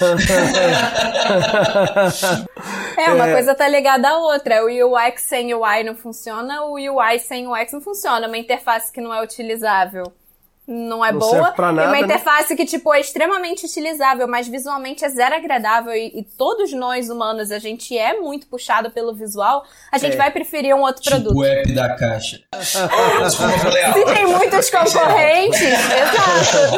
É, uma coisa tá ligada à outra. O UX sem UI não funciona, o UI sem UX não funciona. Uma interface que não é utilizável não é Não boa. serve pra e nada, uma né? interface que, tipo, é extremamente utilizável, mas visualmente é zero agradável. E, e todos nós, humanos, a gente é muito puxado pelo visual, a gente É. vai preferir um outro Tipo produto. o app da caixa. Se tem muitos concorrentes, exato.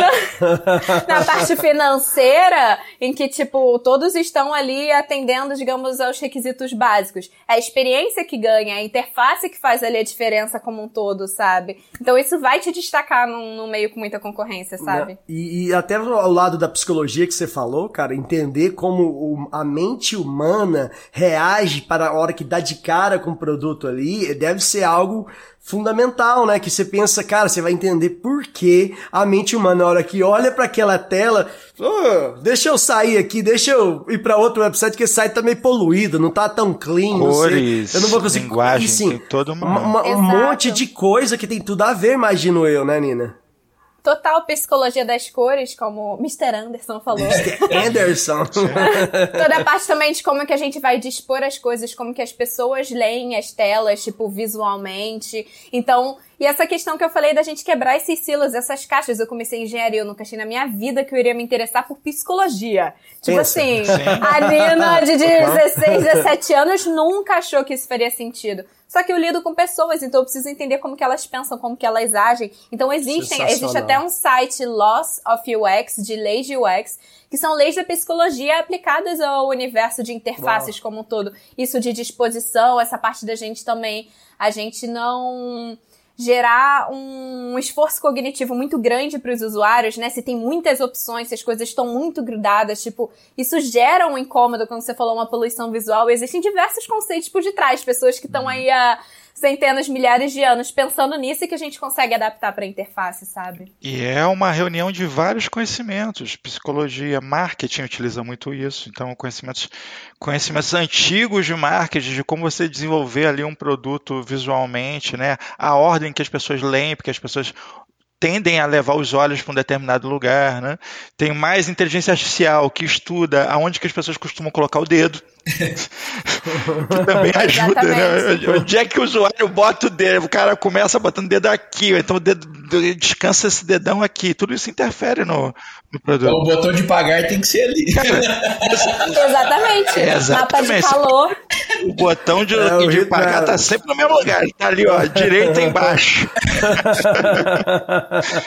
Na, na parte financeira, em que, tipo, todos estão ali atendendo, digamos, aos requisitos básicos. É a experiência que ganha, é a interface que faz ali a diferença como um todo, sabe? Então isso vai te destacar num, num meio com muita concorrência, sabe? Né? E, e até ao lado da psicologia que você falou, cara, entender como o- a mente humana reage para a hora que dá de cara com o produto ali, deve ser algo fundamental, né? Que você pensa, cara, você vai entender por que a mente humana, na hora que olha para aquela tela, "Ô, deixa eu sair aqui, deixa eu ir para outro website que esse site tá meio poluído, não tá tão clean, não sei. Cores, eu não vou conseguir. linguagem, E, sim, tem toda uma- uma- um monte de coisa que tem tudo a ver, imagino eu, né, Nina? Total psicologia das cores, como Mr. Anderson falou. Anderson. Toda a parte também de como que a gente vai dispor as coisas, como que as pessoas leem as telas, tipo, visualmente. Então, e essa questão que eu falei da gente quebrar esses silos, essas caixas. Eu comecei engenharia, eu nunca achei na minha vida que eu iria me interessar por psicologia. Tipo Pensa. assim, a Nina de 16, 17 anos nunca achou que isso faria sentido. Só que eu lido com pessoas, então eu preciso entender como que elas pensam, como que elas agem. Então existem, existe até um site Loss of UX, de leis de UX, que são leis da psicologia aplicadas ao universo de interfaces como um todo. Isso de disposição, essa parte da gente também, a gente não gerar um esforço cognitivo muito grande para os usuários, né? Se tem muitas opções, se as coisas estão muito grudadas, tipo, isso gera um incômodo quando você falou uma poluição visual. Existem diversos conceitos por detrás, pessoas que estão aí há centenas, milhares de anos pensando nisso e que a gente consegue adaptar para a interface, sabe? E é uma reunião de vários conhecimentos. Psicologia, marketing utiliza muito isso. Então, conhecimentos, conhecimentos antigos de marketing, de como você desenvolver ali um produto visualmente, né? A ordem que as pessoas leem, porque as pessoas tendem a levar os olhos para um determinado lugar, né? Tem mais inteligência artificial que estuda aonde que as pessoas costumam colocar o dedo. Que também ajuda, né? Exatamente. Onde é que o usuário bota o dedo? O cara começa botando o dedo aqui, então o dedo descansa esse dedão aqui. Tudo isso interfere no, no Então, produto. o botão de pagar tem que ser ali. Exatamente. É, Mapa de exatamente. calor. O botão de, É, o de pagar tá sempre no mesmo lugar. Tá ali, ó, direita embaixo.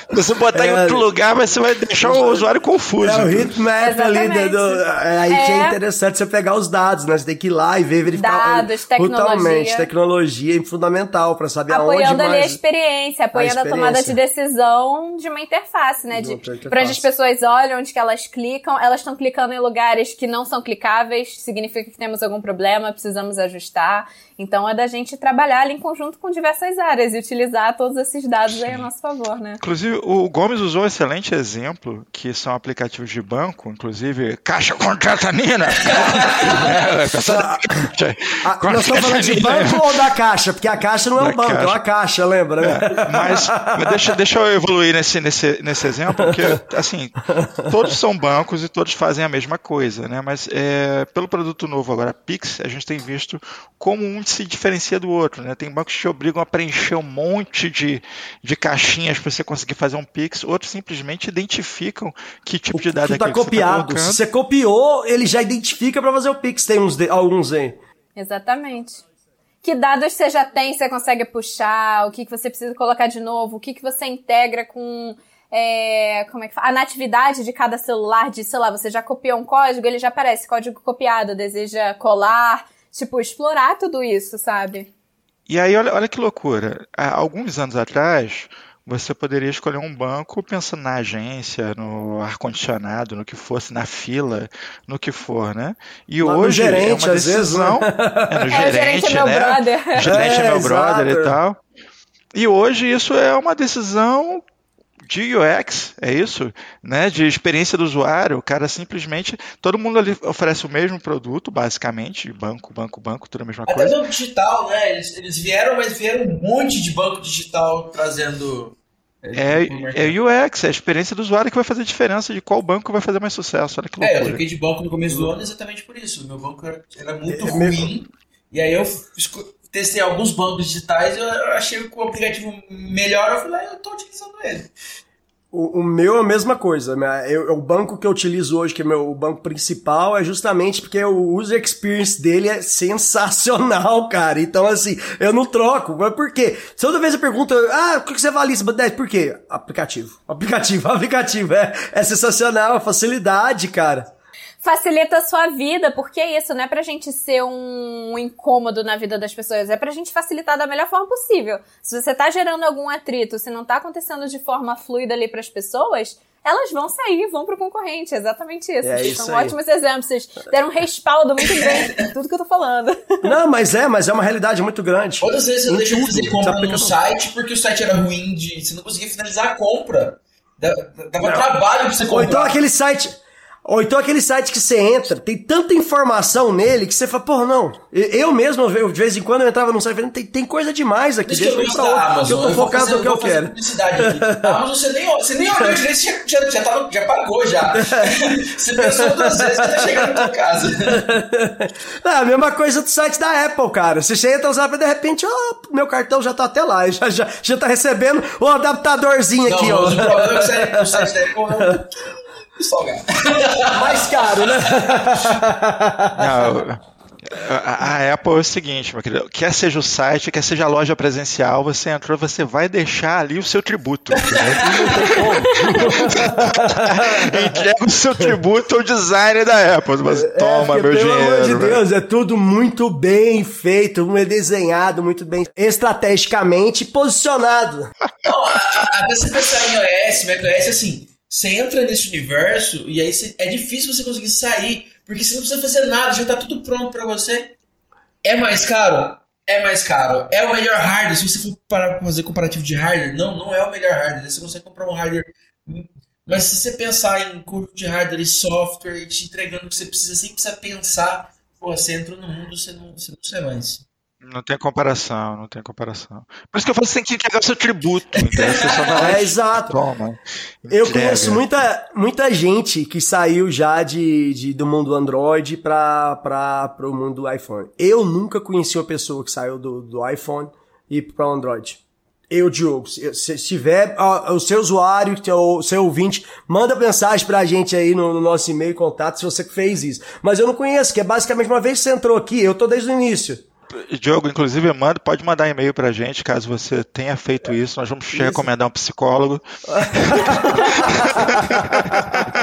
Se você botar em É. outro lugar, você vai deixar o usuário confuso. É o heatmap ali, Exatamente. do, é aí que é É. interessante você pegar os dados, né? Você tem que ir lá e ver, verificar. Dados, tecnologia. Totalmente, tecnologia é fundamental pra saber aonde apoiando ali a experiência, apoiando a, tomada de experiência. decisão de uma interface, né? De De, interface. pra onde as pessoas olham, onde que elas clicam, elas estão clicando em lugares que não são clicáveis, significa que temos algum problema, precisamos ajustar. Então é da gente trabalhar ali em conjunto com diversas áreas e utilizar todos esses dados aí a nosso favor, né? Inclusive, o Gomes usou um excelente exemplo, que são aplicativos de banco, inclusive Caixa Contrata Nina. é, Caixa, Ah, nós estamos falando de banco ou da caixa? Porque a caixa não é Da um banco, é uma caixa, lembra? né? Mas, mas deixa, deixa eu evoluir nesse, nesse, nesse exemplo, porque, assim, todos são bancos e todos fazem a mesma coisa, né? Mas é, pelo produto novo agora, Pix, a gente tem visto como um se diferencia do outro, né? Tem bancos que te obrigam a preencher um monte de, de caixinhas para você conseguir fazer um Pix, outros simplesmente identificam que tipo de dado é tá que você tá copiado. Se você copiou, ele já identifica pra fazer o Pix. Tem uns de- alguns aí. Exatamente. Que dados você já tem, você consegue puxar, o que, que você precisa colocar de novo, o que, que você integra com é, como é que fala? a natividade de cada celular, de, sei lá, você já copiou um código, ele já aparece código copiado, deseja colar, tipo, explorar tudo isso, sabe? E aí, olha, olha que loucura. Há alguns anos atrás, você poderia escolher um banco pensando na agência, no ar-condicionado, no que fosse, na fila, no que for, né? E Mas no hoje é gerente, uma às vezes, decisão. né? É, no É, o gerente é meu né? brother. O gerente é, É, meu brother exato. e tal. E hoje isso é uma decisão de UX, é isso, né? De experiência do usuário. O cara simplesmente, todo mundo ali oferece o mesmo produto, basicamente, banco, banco, banco, tudo a mesma Até coisa. banco digital, né? Eles, eles vieram, mas vieram um monte de banco digital trazendo. É, é UX, é a experiência do usuário que vai fazer diferença de qual banco vai fazer mais sucesso. Olha que É, eu loucura. troquei de banco no começo do ano exatamente por isso. O meu banco era, era muito É ruim. E aí eu testei alguns bancos digitais e eu achei que o aplicativo melhor. Eu falei, ah, eu tô utilizando ele. O, o meu é a mesma coisa. né? Eu- o banco que eu utilizo hoje, que é meu o banco principal, é justamente porque o user experience dele é sensacional, cara. Então, assim, eu não troco. Mas por quê? Toda vez eu pergunto, ah, o que você avalia? esse 10? Por quê? Aplicativo. Aplicativo, aplicativo. É, é sensacional, a facilidade, cara. Facilita a sua vida, porque é isso, não é pra gente ser um incômodo na vida das pessoas, é pra gente facilitar da melhor forma possível. Se você tá gerando algum atrito, se não tá acontecendo de forma fluida ali pras pessoas, elas vão sair, vão pro concorrente, é exatamente isso. É isso são aí. ótimos exemplos, vocês deram um respaldo muito grande em tudo que eu tô falando. Não, mas é, mas é uma realidade muito grande. Quantas vezes eu Em deixei de fazer compra no site porque o site era ruim, de, você não conseguia finalizar a compra. Da- Dava Não. trabalho pra você Ou comprar. então aquele site. Ou então aquele site que você entra, tem tanta informação nele que você fala, porra, não. Eu mesmo, eu, de vez em quando, eu entrava num site e tem, tem coisa demais aqui, que deixa eu eu ir pra outro, eu tô vou focado fazer- no que eu quero. Aqui. A Amazon você nem, você nem olhou direito, você já, já, tá no- já pagou já. Você pensou duas vezes tá chegando na tua casa. É a mesma coisa do site da Apple, cara. Você entra no site e de repente, ó, meu cartão já tá até lá, já, já, já tá recebendo o adaptadorzinho aqui, não, ó. mas o problema é que o site- da Apple é salgado. Mais caro, né? Não, a, Apple é o seguinte, meu querido, quer seja o site, quer seja a loja presencial, você entrou, você vai deixar ali o seu tributo. Entrega o seu tributo ao designer da Apple. Você, Toma É, porque, meu pelo dinheiro. amor de velho. Deus, é tudo muito bem feito, muito desenhado, muito bem estrategicamente posicionado. Não, a- a- até você pensar em iOS, macOS, assim, você entra nesse universo e aí é difícil você conseguir sair, porque você não precisa fazer nada, já tá tudo pronto pra você. É mais caro? É mais caro. É o melhor hardware. Se você for parar pra fazer comparativo de hardware, não, não é o melhor hardware. Você consegue comprar um hardware. Mas se você pensar em custo de hardware e software, te entregando o que você precisa sem precisar pensar, pô, você entra no mundo, você não, você não sai mais. Não tem comparação, não tem comparação. Por isso que eu falo você tem que entregar o seu tributo. Entendeu? Você só vai É, exato. toma. Eu conheço muita, muita gente que saiu já de, de- do mundo Android para o mundo do iPhone. Eu nunca conheci uma pessoa que saiu do, do iPhone e para o Android. Eu, Diogo, se, se tiver ó, o seu usuário, o seu ouvinte, manda mensagem pra gente aí no, no nosso e-mail contato se você fez isso. Mas eu não conheço, que é basicamente uma vez que você entrou aqui, eu tô desde o início. Diogo, inclusive, manda, pode mandar e-mail pra gente caso você tenha feito isso. Nós vamos te recomendar um psicólogo.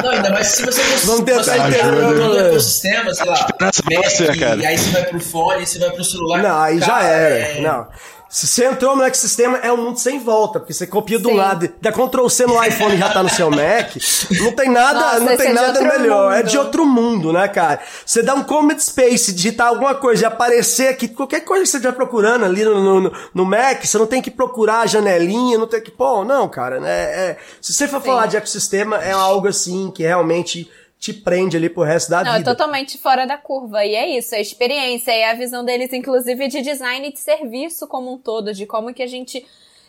Não, ainda mais se você Vamos tentar entender, entrar no né? ecossistema, sei lá, Esperança Mac, você, cara. e aí você vai pro fone, você vai pro celular. Não, aí já Cara, era. é- Não. Se você entrou no ecossistema, é um mundo sem volta, porque você copia de um Sim. lado, dá Ctrl C no iPhone e já tá no seu Mac, não tem nada, Nossa, não tem é de nada melhor. É mundo. de outro mundo, né, cara? Você dá um comment space, digitar alguma coisa e aparecer aqui, qualquer coisa que você estiver procurando ali no, no, no- Mac, você não tem que procurar a janelinha, não tem que. Pô, não, cara, né? é- se você for falar de ecossistema, é algo assim que realmente te prende ali pro resto da Não, é vida. totalmente fora da curva. E é isso, a experiência e a visão deles, inclusive, de design e de serviço como um todo, de como que a gente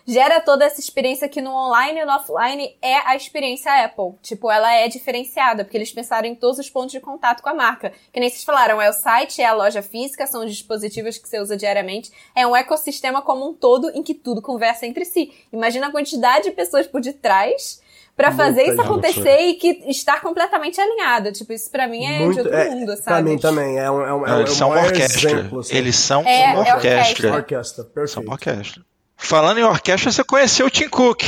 gera toda essa experiência que no online e no offline é a experiência Apple. Tipo, ela é diferenciada, porque eles pensaram em todos os pontos de contato com a marca. Que nem vocês falaram, é o site, é a loja física, são os dispositivos que você usa diariamente. É um ecossistema como um todo em que tudo conversa entre si. Imagina a quantidade de pessoas por detrás para fazer isso acontecer e que estar completamente alinhado. Tipo, isso pra mim é Muito- de outro é, mundo, sabe? Pra mim também. É um, é um, Não, é um, eles são é um uma orquestra. exemplo, assim. Eles são É, uma é orquestra. orquestra. Orquestra, São perfeito. uma orquestra. Falando em orquestra, você conheceu o Tim Cook.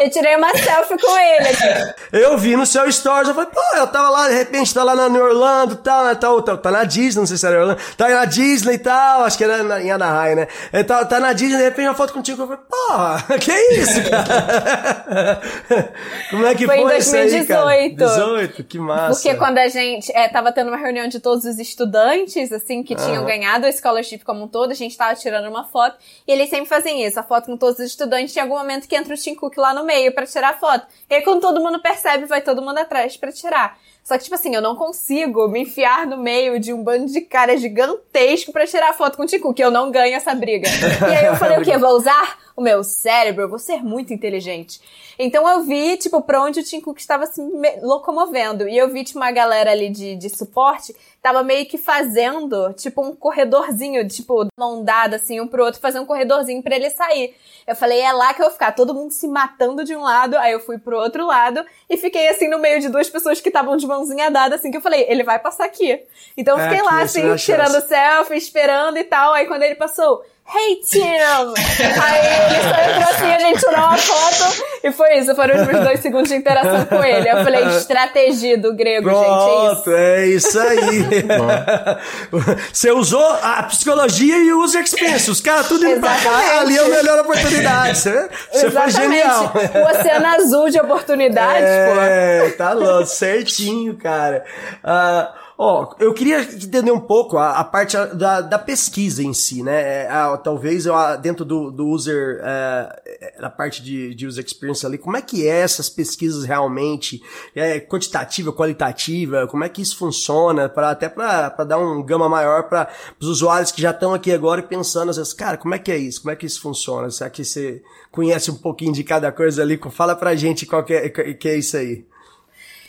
Eu tirei uma selfie com ele aqui. Eu vi no seu stories, eu falei, pô, eu tava lá, de repente, tá lá na, em Orlando e tal, né, tá, tá, tá na Disney, não sei se era Orlando, tá na Disney e tal, acho que era na, em Anaheim, né? Ele tá, tá na Disney, de repente, uma foto contigo, eu falei, porra, que isso, cara? Como é que Foi foi, em isso aí, cara? 2018. 18, que massa. Porque quando a gente é, tava tendo uma reunião de todos os estudantes, assim, que tinham Aham. ganhado o scholarship como um todo, a gente tava tirando uma foto, e eles sempre fazem isso, a foto com todos os estudantes, tem algum momento que entra o Tim Cook lá no meio pra tirar a foto. E aí quando todo mundo percebe, vai todo mundo atrás pra tirar. Só que, tipo assim, eu não consigo me enfiar no meio de um bando de cara gigantesco pra tirar foto com o Tim Cook, eu não ganho essa briga. E aí eu falei, o quê? Vou usar o meu cérebro, eu vou ser muito inteligente. Então eu vi, tipo, pra onde o Tim Cook estava se me- locomovendo. E eu vi, tipo, uma galera ali de, de suporte, tava meio que fazendo, tipo, um corredorzinho, tipo, mão dada, assim, um pro outro, fazer um corredorzinho pra ele sair. Eu falei, é lá que eu vou ficar, todo mundo se matando de um lado, aí eu fui pro outro lado, e fiquei, assim, no meio de duas pessoas que estavam de mãozinha dada, assim, que eu falei, ele vai passar aqui. Então eu É, fiquei aqui, lá, é assim, tirando selfie, esperando e tal, aí quando ele passou... Hey Tim! Aí ele só entrou assim, a gente tirou uma foto e foi isso, foram os meus dois segundos de interação com ele. Eu falei, estratégia do grego, gente, é isso. Pronto, é isso aí. Você usou a psicologia e o user experience. Os caras tudo indo pra cá, ali é a melhor oportunidade. Você, você foi genial. O oceano azul de oportunidades, pô. É, tá louco, certinho, cara. Ah, Ó, eu queria entender um pouco a, a parte da, da pesquisa em si, né? É, ah, talvez eu, ah, dentro do, do user, é, é, na parte de, de user experience ali, como é que é essas pesquisas realmente? É quantitativa, qualitativa? Como é que isso funciona? Pra, até para dar um gama maior para os usuários que já estão aqui agora e pensando, às vezes, cara, como é que é isso? Como é que isso funciona? Será que você conhece um pouquinho de cada coisa ali? Fala pra gente qual que é, que é isso aí.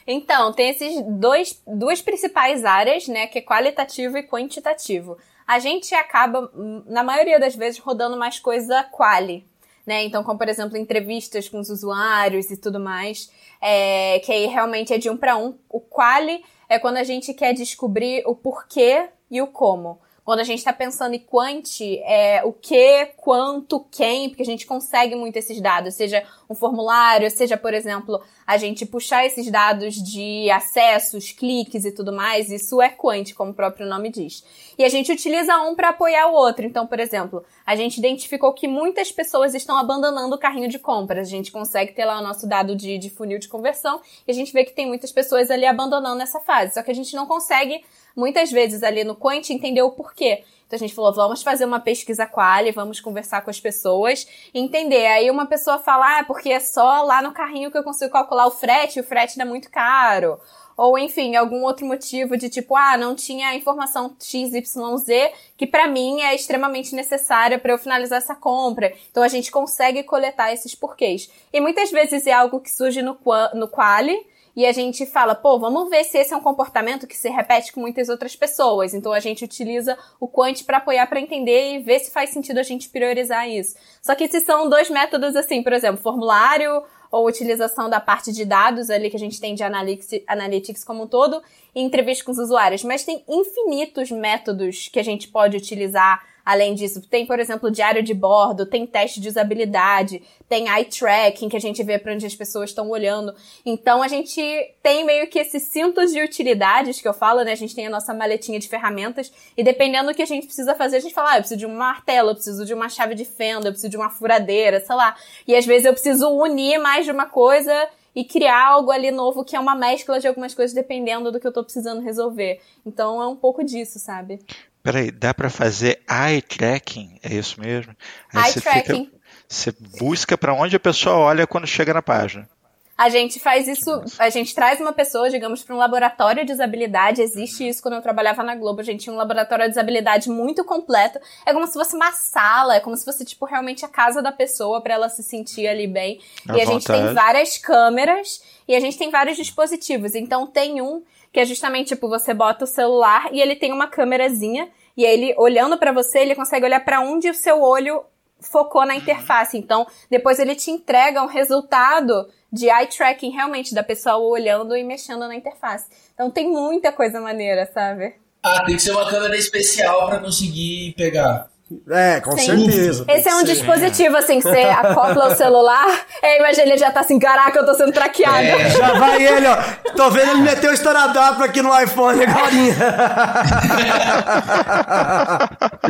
Então, tem esses dois, duas principais áreas, né, que é qualitativo e quantitativo. A gente acaba, hum, na maioria das vezes, rodando mais coisa quali, né? Então, como por exemplo, entrevistas com os usuários e tudo mais, é, que aí realmente é de um para um. O quali é quando a gente quer descobrir o porquê e o como. Quando a gente está pensando em quanti, é o que, quanto, quem, porque a gente consegue muito esses dados, seja um formulário, seja, por exemplo, a gente puxar esses dados de acessos, cliques e tudo mais, isso é quant, como o próprio nome diz. E a gente utiliza um para apoiar o outro. Então, por exemplo, a gente identificou que muitas pessoas estão abandonando o carrinho de compras. A gente consegue ter lá o nosso dado de, de funil de conversão e a gente vê que tem muitas pessoas ali abandonando essa fase. Só que a gente não consegue, muitas vezes, ali no quant, entender o porquê. Então a gente falou, vamos fazer uma pesquisa quali, vamos conversar com as pessoas entender. Aí uma pessoa fala, ah, porque é só lá no carrinho que eu consigo calcular o frete, e o frete é muito caro. Ou, enfim, algum outro motivo de tipo, ah, não tinha a informação XYZ, que para mim é extremamente necessária para eu finalizar essa compra. Então a gente consegue coletar esses porquês. E muitas vezes é algo que surge no, no quali, e a gente fala, pô, vamos ver se esse é um comportamento que se repete com muitas outras pessoas. Então a gente utiliza o quant para apoiar para entender e ver se faz sentido a gente priorizar isso. Só que esses são dois métodos assim, por exemplo, formulário ou utilização da parte de dados ali que a gente tem de analytics, analytics como um todo entrevista com os usuários. Mas tem infinitos métodos que a gente pode utilizar Além disso, tem, por exemplo, diário de bordo, tem teste de usabilidade, tem eye tracking, que a gente vê para onde as pessoas estão olhando. Então, a gente tem meio que esses cintos de utilidades que eu falo, né? A gente tem a nossa maletinha de ferramentas e dependendo do que a gente precisa fazer, a gente fala, ah, eu preciso de um martelo, eu preciso de uma chave de fenda, eu preciso de uma furadeira, sei lá. E às vezes eu preciso unir mais de uma coisa e criar algo ali novo que é uma mescla de algumas coisas dependendo do que eu tô precisando resolver. Então é um pouco disso, sabe? Peraí, dá para fazer eye tracking? É isso mesmo? Eye você tracking. Fica, você busca para onde a pessoa olha quando chega na página. A gente faz isso, a gente traz uma pessoa, digamos, para um laboratório de usabilidade. Existe isso quando eu trabalhava na Globo. A gente tinha um laboratório de usabilidade muito completo. É como se fosse uma sala, é como se fosse, tipo, realmente a casa da pessoa para ela se sentir ali bem. À e a gente tem várias câmeras e a gente tem vários dispositivos. Então tem um que é justamente, tipo, você bota o celular e ele tem uma câmerazinha. E aí ele, olhando pra você, ele consegue olhar pra onde o seu olho focou na interface. Então, depois ele te entrega um resultado de eye tracking realmente da pessoa olhando e mexendo na interface. Então tem muita coisa maneira, sabe? Ah, tem que ser uma câmera especial pra conseguir pegar. É, com Sim. certeza. Esse é um dispositivo, assim, que você acopla o celular, aí imagina ele já tá assim, caraca, eu tô sendo traqueado. É. Já vai ele, ó. Tô vendo ele meter o estouradaplo aqui no iPhone. Eu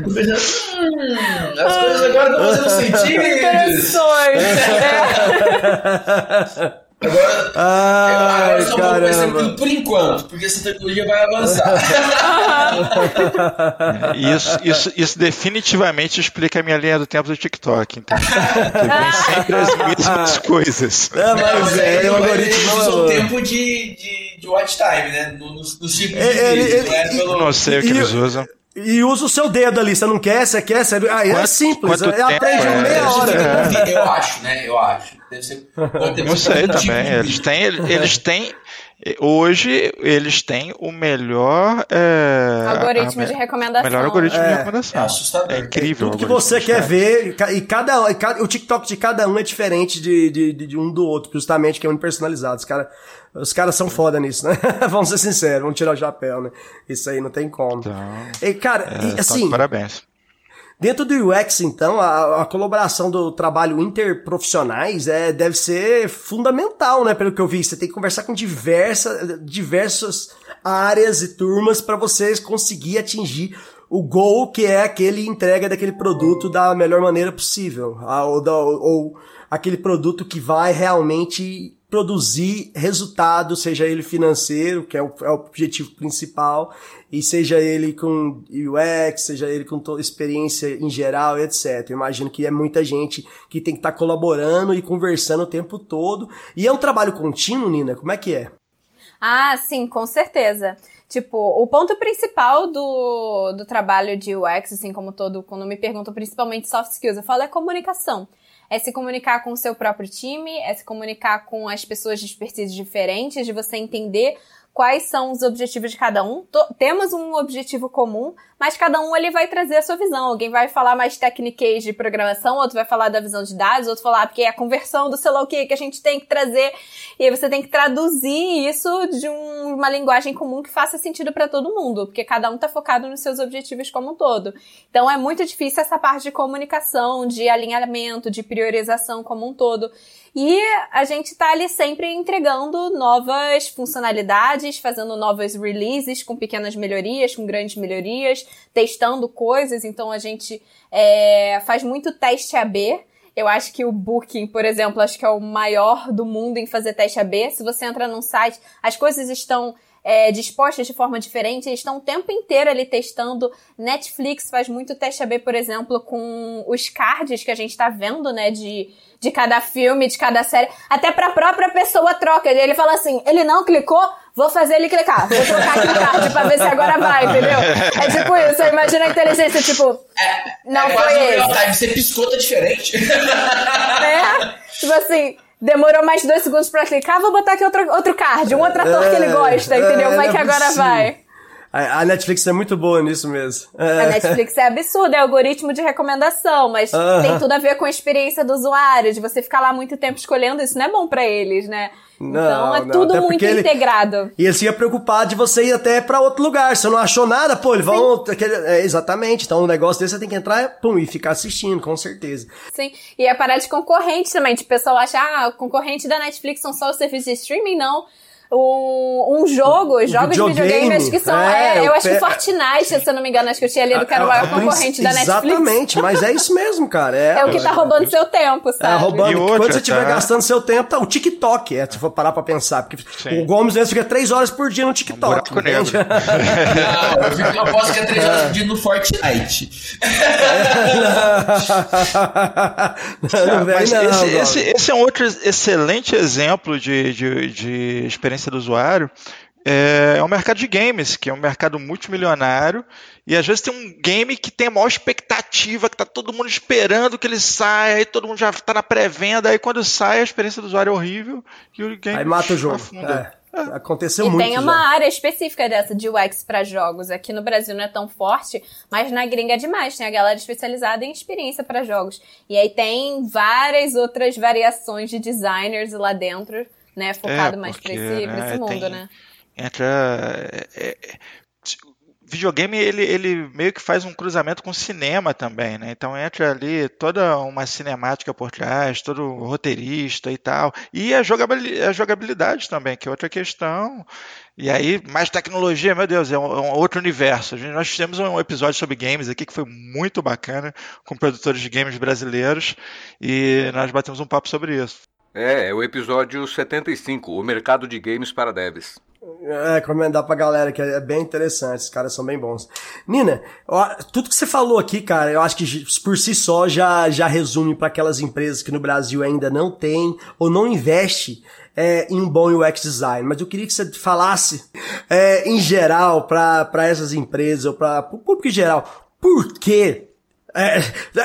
tô pensando, hum, as coisas agora estão fazendo sentido. Interessante. É. Agora, Ai, agora só vou mais caramba. tranquilo por enquanto, porque essa tecnologia vai avançar. Isso, isso, isso definitivamente explica a minha linha do tempo do TikTok? Porque vem sempre as mesmas coisas. É, mas é, ele, o ele algoritmo usa o é tempo de, de, de watch time, né? No- Nos, nos ciclos Ele- de ele- vídeo, ele- não é pelo... Não sei o que E- eles usam. E usa o seu dedo ali. Você não quer, você quer, você... Aí é Quanto- simples. tempo em é? meia Deve ser hora. vídeo, Eu acho, né? Eu acho. Deve ser. deve ser sei também. de Eles têm, eles têm. Hoje eles têm o melhor. É, Algoritmo a de me- recomendação. melhor algoritmo É. de É recomendação. assustador. É incrível. Tudo que você quer ver, e e cada, e cada- o TikTok de cada um é diferente de, de, de- de um do outro, justamente que é um personalizado. Os caras os caras são foda nisso, né? vamos ser sinceros, vamos tirar o chapéu, né? Isso aí não tem como. Então, E, cara, é, e, então, assim, parabéns. Dentro do UX, então, a, a colaboração do trabalho interprofissionais é, deve ser fundamental, né? Pelo que eu vi, você tem que conversar com diversa, diversas áreas e turmas para vocês conseguir atingir o goal que é aquele entrega daquele produto da melhor maneira possível, Ah, ou, da- ou aquele produto que vai realmente produzir resultado, seja ele financeiro, que é o, é o objetivo principal, e seja ele com UX, seja ele com toda experiência em geral, etc. Eu imagino que é muita gente que tem que estar colaborando e conversando o tempo todo. E é um trabalho contínuo, Nina? Como é que é? Ah, sim, com certeza. Tipo, o ponto principal do, do trabalho de UX, assim como todo, quando me perguntam principalmente soft skills, eu falo é comunicação. É se comunicar com o seu próprio time, é se comunicar com as pessoas de expertise diferentes, de você entender quais são os objetivos de cada um. Temos um objetivo comum, mas cada um ele vai trazer a sua visão. Alguém vai falar mais técnicas de programação, outro vai falar da visão de dados, outro falar "Ah, porque é a conversão do sei lá o que que a gente tem que trazer. E aí você tem que traduzir isso de um- uma linguagem comum que faça sentido para todo mundo, porque cada um tá focado nos seus objetivos como um todo. Então é muito difícil essa parte de comunicação, de alinhamento, de priorização como um todo. E a gente tá ali sempre entregando novas funcionalidades, fazendo novas releases com pequenas melhorias, com grandes melhorias, testando coisas. Então a gente é, faz muito teste AB. Eu acho que o Booking, por exemplo, acho que é o maior do mundo em fazer teste AB. Se você entra num site, as coisas estão é, dispostas de forma diferente, eles estão o tempo inteiro ali testando. Netflix faz muito teste AB, por exemplo, com os cards que a gente tá vendo, né, de, de cada filme, de cada série. Até pra própria pessoa troca. Ele fala assim, ele não clicou, vou fazer ele clicar. Vou trocar aqui o card pra ver se agora vai, entendeu? É tipo isso, imagina a inteligência, tipo, não é foi quase time. Você piscou, tá diferente. né? Tipo assim, demorou mais dois segundos pra clicar, vou botar aqui outro, outro card, um outro ator que ele gosta, É, entendeu? é, Vai não que é agora possível. vai. A, a Netflix é muito boa nisso mesmo. A É. Netflix é absurdo, é algoritmo de recomendação, mas Aham. tem tudo a ver com a experiência do usuário, de você ficar lá muito tempo escolhendo, isso não é bom pra eles, né? então Não, é não, tudo muito ele- integrado. E eles ficam preocupados de você ir até pra outro lugar. Se você não achou nada, pô, eles vão. é, exatamente. Então o negócio desse você tem que entrar pum, e ficar assistindo, com certeza. Sim, e a parada de concorrente também. Tipo, o pessoal acha, ah, concorrente da Netflix são só os serviços de streaming, não. Um, um jogo, jogos de videogame, videogame, acho que são. é, É, eu acho que Fortnite, se eu não me engano, acho que eu tinha lido que era o maior concorrente da Netflix. Exatamente, mas é isso mesmo, cara. É, É o que tá roubando seu tempo, É, sabe? roubando. E outra, Quando você estiver tá? gastando seu tempo, tá o TikTok, é, se for parar pra pensar. Porque Sim. o Gomes mesmo fica três horas por dia no TikTok. entende? negro. Não, eu, fico, posso que é três horas por dia no Fortnite. não, vem Mas não, esse, Gomes. esse- esse é um outro excelente exemplo de, de, de experiência do usuário. É, é o mercado de games, que é um mercado multimilionário, e às vezes tem um game que tem a maior expectativa, que tá todo mundo esperando que ele saia, aí todo mundo já tá na pré-venda, aí quando sai a experiência do usuário é horrível e o game Aí mata o jogo. afunda. É, aconteceu E muito. tem já. uma área específica dessa de UX pra jogos. Aqui no Brasil não é tão forte, mas na gringa é demais. Tem a galera especializada em experiência pra jogos. E aí tem várias outras variações de designers lá dentro, né? Focado mais pra porque, esse, né, esse mundo, tem- né? entra. é, é, é, videogame ele, ele meio que faz um cruzamento com cinema também, né? Então entra ali toda uma cinemática por trás, todo o roteirista e tal. E a jogabili- a jogabilidade também, que é outra questão. E aí, mais tecnologia, meu Deus, é um, é um outro universo. A gente- Nós fizemos um episódio sobre games aqui que foi muito bacana, com produtores de games brasileiros, e nós batemos um papo sobre isso. É, é o episódio 75, o mercado de games para devs. É, recomendar pra galera, que é bem interessante, os caras são bem bons. Nina, ó, tudo que você falou aqui, cara, eu acho que por si só já, já resume para aquelas empresas que no Brasil ainda não tem ou não investe é, em um bom UX design. Mas eu queria que você falasse, é, em geral, para essas empresas ou para o público em geral, por quê? É,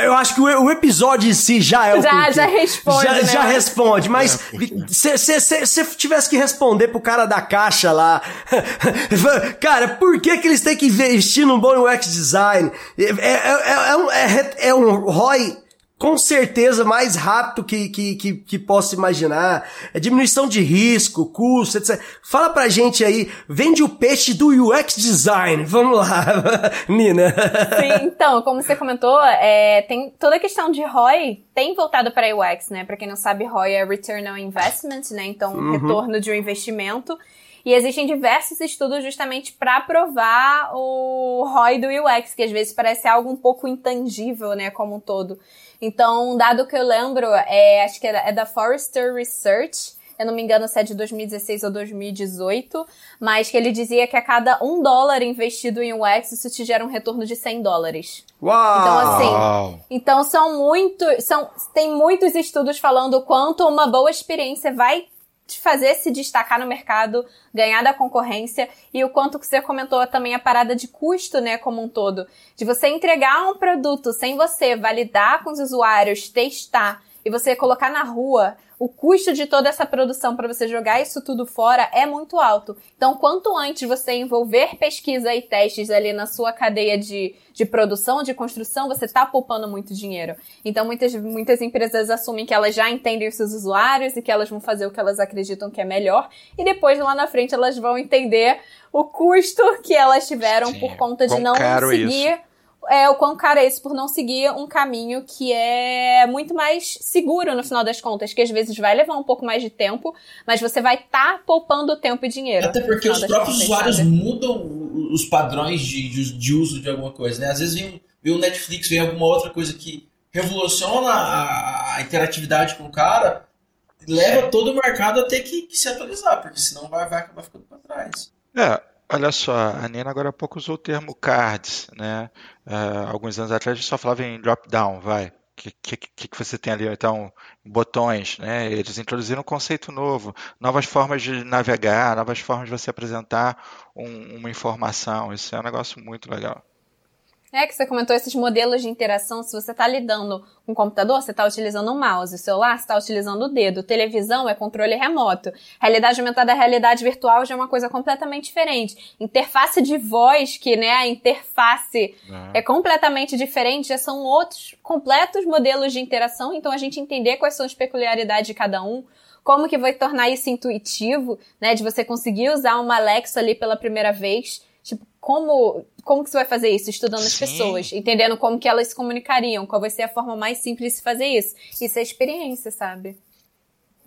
eu acho que o, o episódio em si já é o Já- porquê. já responde, Já, né? já responde, mas É, se você tivesse que responder pro cara da caixa lá, cara, por que que eles têm que investir num bom UX design? É, é, é, é um, é, é um ROI com certeza mais rápido que, que, que, que possa imaginar. É diminuição de risco, custo, etc. Fala pra gente aí, vende o peixe do UX design. Vamos lá, Nina. Sim, então, como você comentou, é, tem toda a questão de ROI tem voltado para UX, né? Para quem não sabe, ROI é Return on Investment, né? Então, retorno de um investimento. E existem diversos estudos justamente para provar o ROI do UX, que às vezes parece algo um pouco intangível, né, como um todo. Então, um dado que eu lembro, é, acho que é da, é da Forrester Research, eu não me engano se é de 2016 ou 2018, mas que ele dizia que a cada um dólar investido em UX, isso te gera um retorno de 100 dólares. Uau! Então, assim, Uau. então são muito, são, tem muitos estudos falando o quanto uma boa experiência vai te fazer se destacar no mercado, ganhar da concorrência. E o quanto que você comentou também a parada de custo, né, como um todo, de você entregar um produto sem você validar com os usuários, testar e você colocar na rua, o custo de toda essa produção para você jogar isso tudo fora é muito alto. Então, quanto antes você envolver pesquisa e testes ali na sua cadeia de, de produção, de construção, você está poupando muito dinheiro. Então, muitas, muitas empresas assumem que elas já entendem os seus usuários e que elas vão fazer o que elas acreditam que é melhor. E depois, lá na frente, elas vão entender o custo que elas tiveram Sim, por conta de não caro é seguir é o quão caro é isso por não seguir um caminho que é muito mais seguro no final das contas, que às vezes vai levar um pouco mais de tempo, mas você vai estar tá poupando tempo e dinheiro. Até porque os próprios contas, usuários sabe? mudam os padrões de, de, de uso de alguma coisa, né? Às vezes vem, vem o Netflix, vem alguma outra coisa que revoluciona a, a interatividade com o cara, e leva todo o mercado a ter que, que se atualizar, porque senão vai, vai acabar ficando para trás. É, olha só, a Nina agora há pouco usou o termo cards, né? Ah, alguns anos atrás a gente só falava em drop-down, vai. O que, que, que que você tem ali, então, botões, né? Eles introduziram um conceito novo, novas formas de navegar, novas formas de você apresentar um- uma informação. Isso é um negócio muito legal. É que você comentou esses modelos de interação. Se você está lidando com um computador, você está utilizando um mouse. O celular, você está utilizando o dedo. Televisão é controle remoto. Realidade aumentada, realidade virtual já é uma coisa completamente diferente. Interface de voz, que né, a interface é completamente diferente, já são outros completos modelos de interação. Então a gente entender quais são as peculiaridades de cada um. Como que vai tornar isso intuitivo, né? De você conseguir usar uma Alexa ali pela primeira vez. Como, como que você vai fazer isso? Estudando as Sim. pessoas, entendendo como que elas se comunicariam, qual vai ser a forma mais simples de se fazer isso. Isso é experiência, sabe?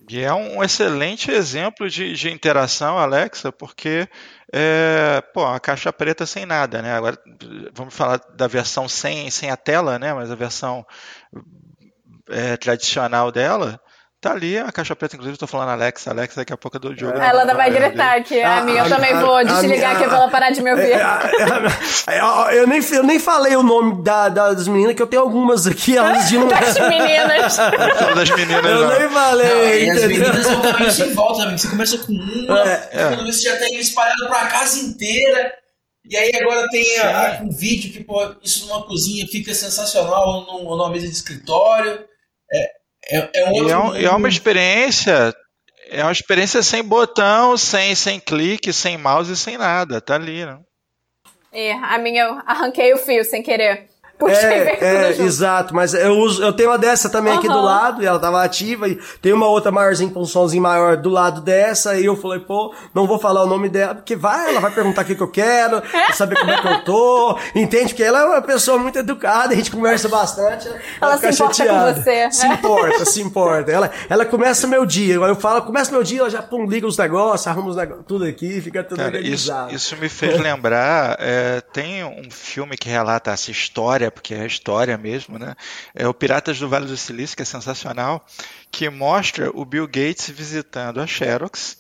E é um excelente exemplo de, de interação, Alexa, porque é, pô, a caixa preta sem nada, né? Agora vamos falar da versão sem, sem a tela, né? Mas a versão é, tradicional dela, Tá ali a caixa preta, inclusive, tô falando Alexa, Alexa, daqui a pouco eu dou o jogo. Ela ainda vai gritar aqui. A, A- minha eu também a- vou a desligar aqui pra ela parar de me ouvir. É, é, é, eu, nem, eu nem falei o nome da- das meninas, que eu tenho algumas aqui, elas de não. Das meninas. Das meninas, Eu não. nem falei, Não, e as meninas vão também sem volta também. Você começa com uma, É, quando você já tem espalhado pra casa inteira. E aí agora tem a- um vídeo que, pô, isso numa cozinha fica sensacional, ou numa mesa de escritório. É, é, é um outro é, um- é uma experiência. É uma experiência sem botão, sem, sem clique, sem mouse, sem nada. Tá ali, né? É, a minha eu arranquei o fio sem querer. Puxei É, é, exato, mas eu uso, eu tenho uma dessa também aqui do lado, e ela tava ativa, e tem uma outra maiorzinha com um somzinho maior do lado dessa, e eu falei, pô, não vou falar o nome dela, porque vai, ela vai perguntar o que, que eu quero, quer saber como é que eu tô, entende? Porque ela é uma pessoa muito educada, a gente conversa bastante. Ela fica se importa com chateada. você. Se importa, se importa. Ela, ela começa meu dia, eu falo, começa meu dia, ela já pum, liga os negócios, arruma os negócios, tudo aqui, fica tudo Cara, isso, organizado. isso me fez lembrar. é, tem um filme que relata essa história, porque é história mesmo, né? É o Piratas do Vale do Silício, que é sensacional, que mostra o Bill Gates visitando a Xerox.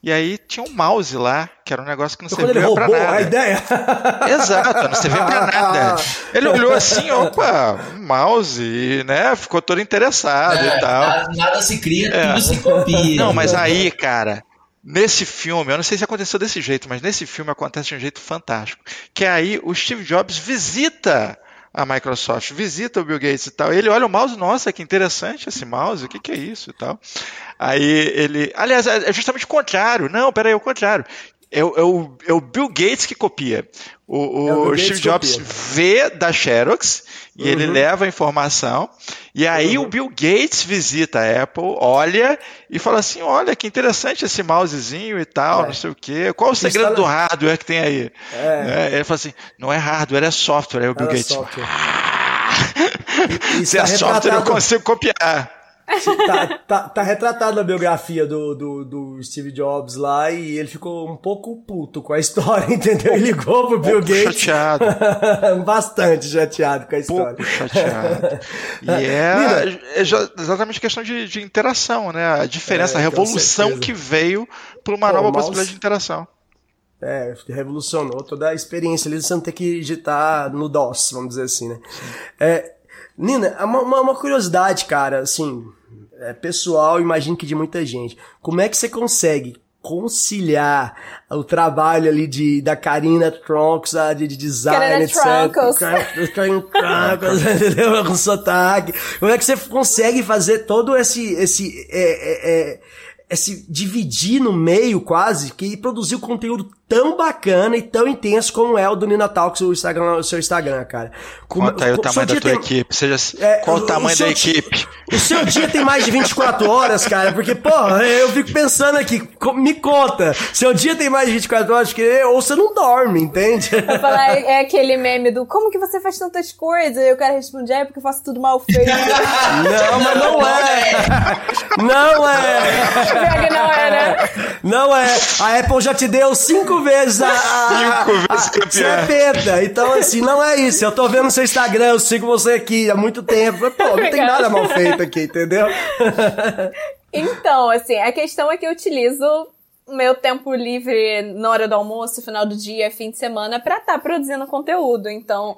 E aí tinha um mouse lá, que era um negócio que não Então, quando ele servia pra roubou nada. a ideia. Exato, não servia pra nada. Ele olhou assim, opa, um mouse, e, né? Ficou todo interessado É, e tal. nada, nada se cria, É. tudo se copia. Não, mas aí, cara, nesse filme, eu não sei se aconteceu desse jeito, mas nesse filme acontece de um jeito fantástico. Que é aí o Steve Jobs visita a Microsoft, visita o Bill Gates e tal. Ele olha o mouse, nossa, que interessante esse mouse, o que, que é isso e tal. Aí ele. Aliás, é justamente o contrário. Não, peraí, é o contrário. É, o- é o, é o Bill Gates que copia. O, o É o Steve Jobs copia. vê da Xerox e ele Uhum. leva a informação. E aí o Bill Gates visita a Apple, olha e fala assim: olha que interessante esse mousezinho e tal, É. não sei o quê. Qual o segredo tá do hardware que tem aí? É. Né? Ele fala assim: não é hardware, é software. Aí o Bill Era Gates. software. Se Isso é software, eu consigo copiar. Tá, tá, tá retratado na biografia do, do, do Steve Jobs lá e ele ficou um pouco puto com a história, entendeu? Ele ligou pro Bill pouco Gates. chateado. Bastante chateado com a história. pouco chateado. E é, é exatamente questão de, de interação, né? A diferença, É, a revolução que veio para uma Pô, nova mouse- possibilidade de interação. É, revolucionou toda a experiência ali você não ter que digitar no DOS, vamos dizer assim, né? É, Nina, uma, uma- uma curiosidade, cara, assim, é, pessoal, imagino que de muita gente. Como é que você consegue conciliar o trabalho ali de, da Karina Tronks, a de, de design, Karina etc. Tronkos, entendeu? Com sotaque. Como é que você consegue fazer todo esse, esse, é, é, é, esse dividir no meio quase, que produziu conteúdo tão bacana e tão intenso como é o do Nina Talks, o, Instagram, o seu Instagram, cara. Como- Conta aí o tamanho da tua tem- equipe. Seja, É, qual o tamanho seu da equipe? O seu dia tem mais de 24 horas, cara, porque, porra, eu fico pensando aqui, me conta, seu dia tem mais de 24 horas, porque, ou você não dorme, entende? Eu falar, é é aquele meme do como que você faz tantas coisas? E o cara responde, é porque eu faço tudo mal feito. Não, mas não é. Não é. Que não é, né? Não é. A Apple já te deu cinco vezes a. a Cinco vezes a- campeã. Você é penta. Então, assim, não é isso. Eu tô vendo seu Instagram, eu sigo você aqui há muito tempo. Pô, não tem nada mal feito aqui, entendeu? Então, assim, a questão é que eu utilizo o meu tempo livre na hora do almoço, final do dia, fim de semana, pra estar produzindo conteúdo. Então,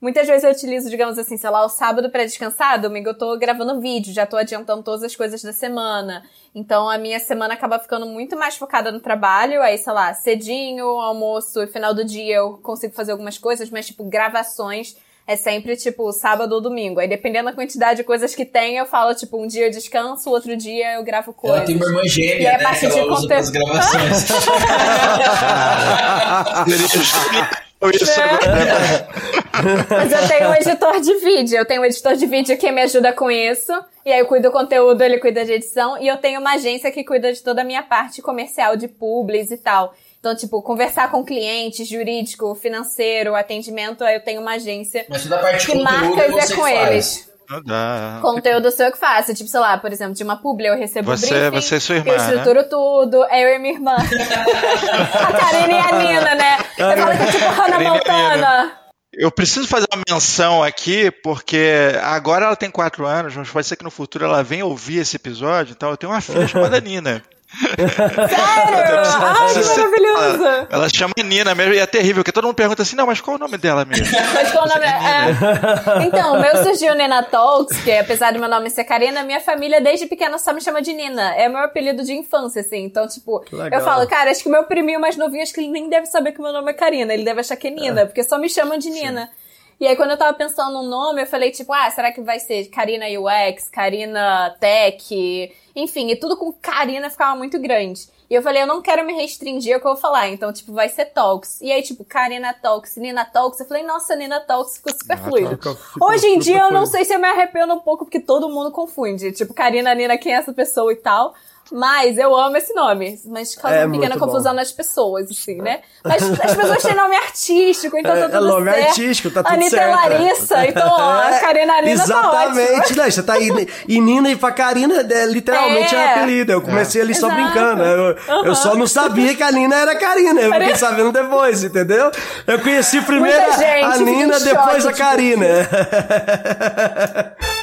muitas vezes eu utilizo, digamos assim, sei lá, o sábado pra descansar, domingo eu tô gravando vídeo, já tô adiantando todas as coisas da semana. Então, a minha semana acaba ficando muito mais focada no trabalho, aí, sei lá, cedinho, almoço e final do dia eu consigo fazer algumas coisas, mas, tipo, gravações é sempre, tipo, sábado ou domingo. Aí, dependendo da quantidade de coisas que tem, eu falo, tipo, um dia eu descanso, outro dia eu gravo coisas. Ela tem uma irmã E gêmea, aí, a né? Que partir de ela usa conte- pras gravações. Isso agora. Mas eu tenho um editor de vídeo. Eu tenho um editor de vídeo que me ajuda com isso. E aí eu cuido do conteúdo, ele cuida de edição. E eu tenho uma agência que cuida de toda a minha parte comercial de publis e tal. Então, tipo, conversar com clientes, jurídico, financeiro, atendimento, aí eu tenho uma agência Mas toda a parte que marcas é com faz. eles. Dá. Conteúdo seu que faço. Tipo, sei lá, por exemplo, de uma publi eu recebo Você- o briefing. você e sua irmã, Eu estruturo tudo. É eu e minha irmã. a Karine e a Nina, né? Eu falo que é tipo Hannah Montana. Eu preciso fazer uma menção aqui, porque agora ela tem quatro anos, mas pode ser que no futuro ela venha ouvir esse episódio, então eu tenho uma filha chamada Nina. Sério? Ai, que maravilhoso. Ela, ela chama Nina mesmo, e é terrível, porque todo mundo pergunta assim, não, mas qual é o nome dela mesmo? Mas qual o nome é? Então, o meu surgiu Nina Talks, que apesar do meu nome ser Karina, minha família desde pequena só me chama de Nina. É meu apelido de infância, assim. Então, tipo, eu falo, cara, acho que o meu priminho mais novinho, acho que ele nem deve saber que meu nome é Karina. Ele deve achar que é Nina, porque só me chamam de Nina. E aí, quando eu tava pensando no nome, eu falei, tipo, ah, será que vai ser Karina UX, Karina Tech? Enfim, e tudo com Karina ficava muito grande. E eu falei, eu não quero me restringir ao que eu vou falar. Então, tipo, vai ser Talks. E aí, tipo, Karina Talks, Nina Talks. Eu falei, nossa, Nina Talks ficou super fluido. Ficou- ficou Hoje em dia, eu não sei se eu me arrependo um pouco, porque todo mundo confunde. Tipo, Karina, Nina, quem é essa pessoa e tal. Mas eu amo esse nome. Mas causa É uma pequena muito bom. confusão nas pessoas, assim, né? Mas as pessoas têm nome artístico, então É- tá é tudo nome certo. artístico, tá tudo Anitta certo. é Larissa, então, ó, a É, Karina Nina tá Exatamente, né? Você tá aí. E Nina e pra Karina é, literalmente é, É. apelido. Eu comecei ali só Exato. brincando. Eu, eu só não sabia que a Nina era Karina. Eu fiquei sabendo depois, entendeu? Eu conheci primeiro gente a Nina, choque, depois a tipo,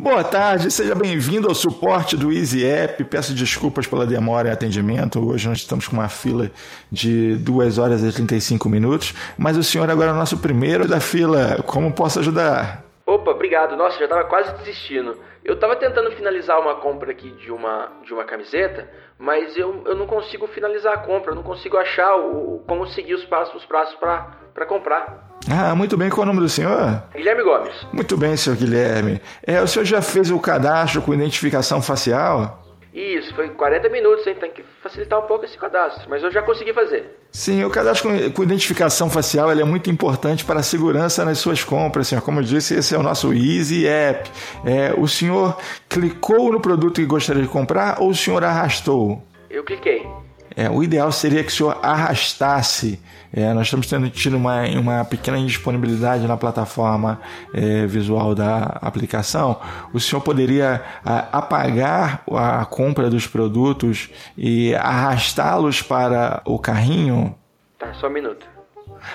Boa tarde, seja bem-vindo ao suporte do Easy App. Peço desculpas pela demora em atendimento. Hoje nós estamos com uma fila de 2 horas e 35 minutos, mas o senhor agora é o nosso primeiro da fila. Como posso ajudar? Opa, obrigado. Nossa, já tava quase desistindo. Eu tava tentando finalizar uma compra aqui de uma, de uma camiseta, mas eu, eu não consigo finalizar a compra, eu não consigo achar o, como seguir os passos, os passos pra, pra comprar. Ah, muito bem, qual é o nome do senhor? Guilherme Gomes. Muito bem, senhor Guilherme. É, o senhor já fez o cadastro com identificação facial? Isso, foi 40 minutos, hein? Tem que facilitar um pouco esse cadastro, mas eu já consegui fazer. Sim, o cadastro com, identificação facial é muito importante para a segurança nas suas compras, senhor. Como eu disse, esse é o nosso Easy App. É, o senhor clicou no produto que gostaria de comprar ou o senhor arrastou? Eu cliquei. É, o ideal seria que o senhor arrastasse. É, nós estamos tendo tido uma, uma pequena indisponibilidade na plataforma é, visual da aplicação. O senhor poderia a, apagar a compra dos produtos e arrastá-los para o carrinho? Tá, só um minuto.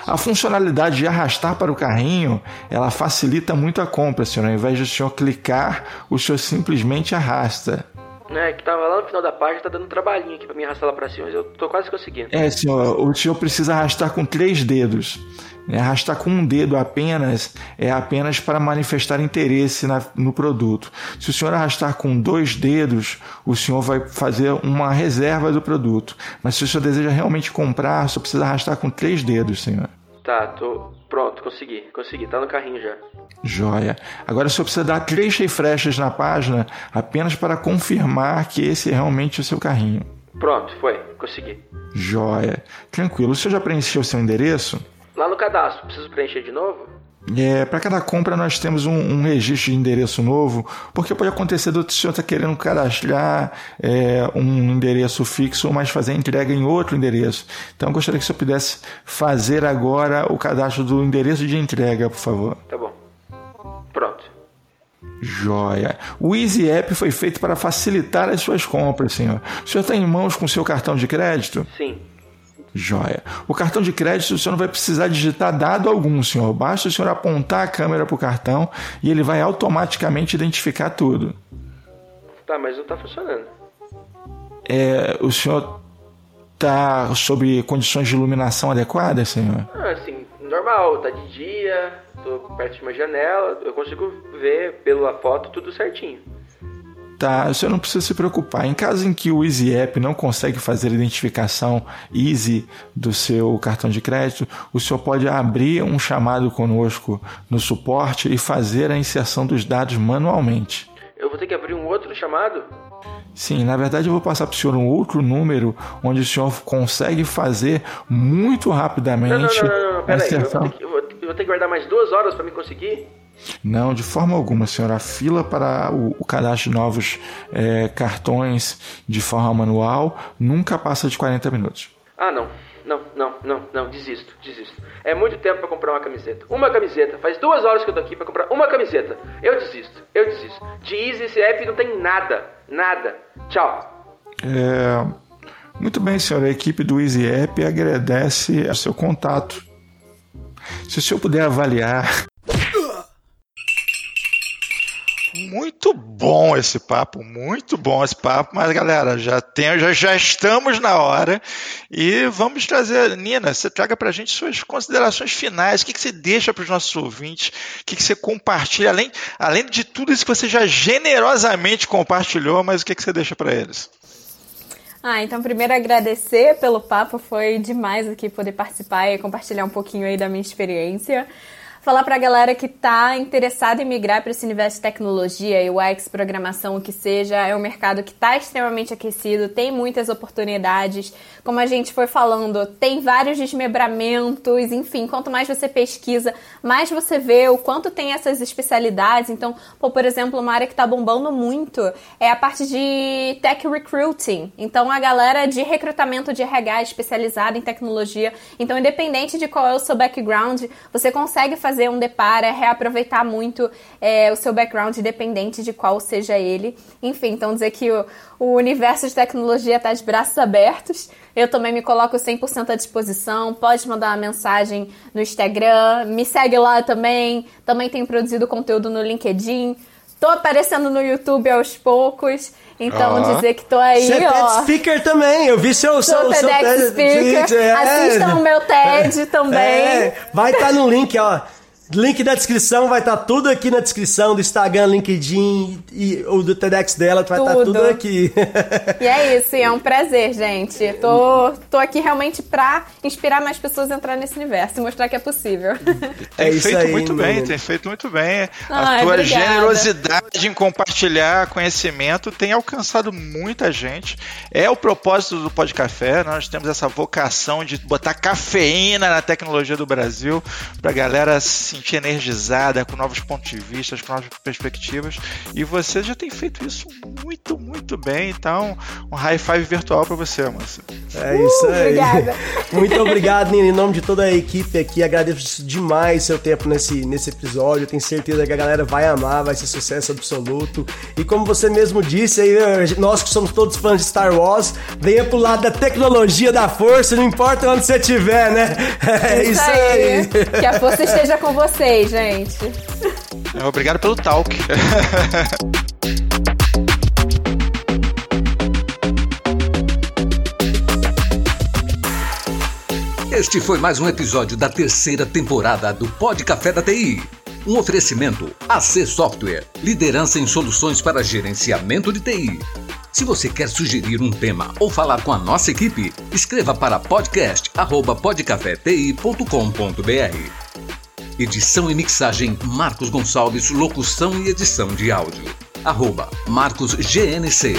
A funcionalidade de arrastar para o carrinho, ela facilita muito a compra, senhor. Ao invés de o senhor clicar, o senhor simplesmente arrasta. É, que tava lá no final da página, tá dando um trabalhinho aqui pra me arrastar lá pra cima, mas eu tô quase conseguindo. É, senhor, o senhor precisa arrastar com três dedos. né? Arrastar com um dedo apenas é apenas para manifestar interesse na- no produto. Se o senhor arrastar com dois dedos, o senhor vai fazer uma reserva do produto. Mas se o senhor deseja realmente comprar, só precisa arrastar com três dedos, senhor. Tá, tô. Pronto, consegui, consegui, tá no carrinho já. Joia. Agora o senhor precisa dar três refreshes na página apenas para confirmar que esse é realmente o seu carrinho. Pronto, foi, consegui. Joia. Tranquilo. O senhor já preencheu seu endereço? Lá no cadastro, preciso preencher de novo? É, para cada compra nós temos um, um registro de endereço novo, porque pode acontecer do senhor estar querendo cadastrar é, um endereço fixo, mas fazer a entrega em outro endereço. Então eu gostaria que o senhor pudesse fazer agora o cadastro do endereço de entrega, por favor. Tá bom. Pronto. Joia. O Easy App foi feito para facilitar as suas compras, senhor. O senhor está em mãos com seu cartão de crédito? Sim. Joia. O cartão de crédito o senhor não vai precisar digitar dado algum, senhor. Basta o senhor apontar a câmera para o cartão e ele vai automaticamente identificar tudo. Tá, mas não tá funcionando. É, o senhor está sob condições de iluminação adequadas, senhor? Ah, assim, normal, tá de dia, tô perto de uma janela, eu consigo ver pela foto tudo certinho. Tá, o senhor não precisa se preocupar. Em caso em que o Easy App não consegue fazer a identificação easy do seu cartão de crédito, o senhor pode abrir um chamado conosco no suporte e fazer a inserção dos dados manualmente. Eu vou ter que abrir um outro chamado? Sim, na verdade eu vou passar para o senhor um outro número onde o senhor consegue fazer muito Não, não, rapidamente não, não, não, a pera aí. Eu eu, vou, eu vou ter que guardar mais duas horas pra me conseguir? Não, de forma alguma, senhora. A fila para o, o cadastro de novos é, cartões de forma manual nunca passa de 40 minutos. Ah, não. Não, não, não, não, desisto, desisto. É muito tempo pra comprar uma camiseta. Uma camiseta. Faz duas horas que eu tô aqui pra comprar uma camiseta. Eu desisto, eu desisto. De Easy app não tem nada, nada. Tchau. É, muito bem, senhora. A equipe do Easy App agradece o seu contato. Se o senhor puder avaliar Muito bom esse papo, muito bom esse papo, mas galera, já, tem, já, já estamos na hora e vamos trazer, Nina, você traga pra gente suas considerações finais, o que, que você deixa para os nossos ouvintes, o que, que você compartilha, além, além de tudo isso que você já generosamente compartilhou, mas o que, que você deixa para eles? Ah, então primeiro agradecer pelo papo, foi demais aqui poder participar e compartilhar um pouquinho aí da minha experiência falar para a galera que está interessada em migrar para esse universo de tecnologia, UX, programação, o que seja, é um mercado que está extremamente aquecido, tem muitas oportunidades. Como a gente foi falando, tem vários desmembramentos, enfim, quanto mais você pesquisa, mais você vê o quanto tem essas especialidades. Então, pô, por exemplo, uma área que está bombando muito é a parte de tech recruiting. Então, a galera de recrutamento de RH especializada em tecnologia. Então, independente de qual é o seu background, você consegue fazer fazer um depara, reaproveitar muito é, o seu background, independente de qual seja ele. Enfim, então dizer que o, o universo de tecnologia está de braços abertos. Eu também me coloco 100% à disposição. Pode mandar uma mensagem no Instagram, me segue lá também. Também tenho produzido conteúdo no LinkedIn. Tô aparecendo no YouTube aos poucos. Então, ah. dizer que tô aí, Você é ó. TED speaker também. Eu vi seu, seu, TEDx seu TED speaker. É. Assistam o meu TED é. também. É. Vai estar tá no link, ó. Link da descrição, vai estar tá tudo aqui na descrição do Instagram, LinkedIn e o do TEDx dela, vai estar tá tudo aqui. E é isso, e é um prazer, gente. Tô, tô aqui realmente pra inspirar mais pessoas a entrar nesse universo e mostrar que é possível. Tem é feito aí, muito bem, tem feito muito bem. a tua obrigada. generosidade em compartilhar conhecimento tem alcançado muita gente. É o propósito do Pod Café, nós temos essa vocação de botar cafeína na tecnologia do Brasil pra galera se sentir energizada, com novos pontos de vista, com novas perspectivas. E você já tem feito isso muito, muito bem. Então, um high five virtual para você, moça. É isso aí. Uh, obrigada. Muito obrigado, Nina. Em nome de toda a equipe aqui, agradeço demais seu tempo nesse, nesse episódio. tenho certeza que a galera vai amar, vai ser sucesso absoluto. E como você mesmo disse, aí, nós que somos todos fãs de Star Wars, venha pro lado da tecnologia da força, não importa onde você estiver, né? É isso, isso aí. aí. Que a força esteja com você vocês, gente. Obrigado pelo talk. Este foi mais um episódio da terceira temporada do Pod Café da TI. Um oferecimento AC Software, liderança em soluções para gerenciamento de TI. Se você quer sugerir um tema ou falar com a nossa equipe, escreva para podcast@podcafeti.com.br. Edição e mixagem Marcos Gonçalves, locução e edição de áudio. Arroba Marcos GNC.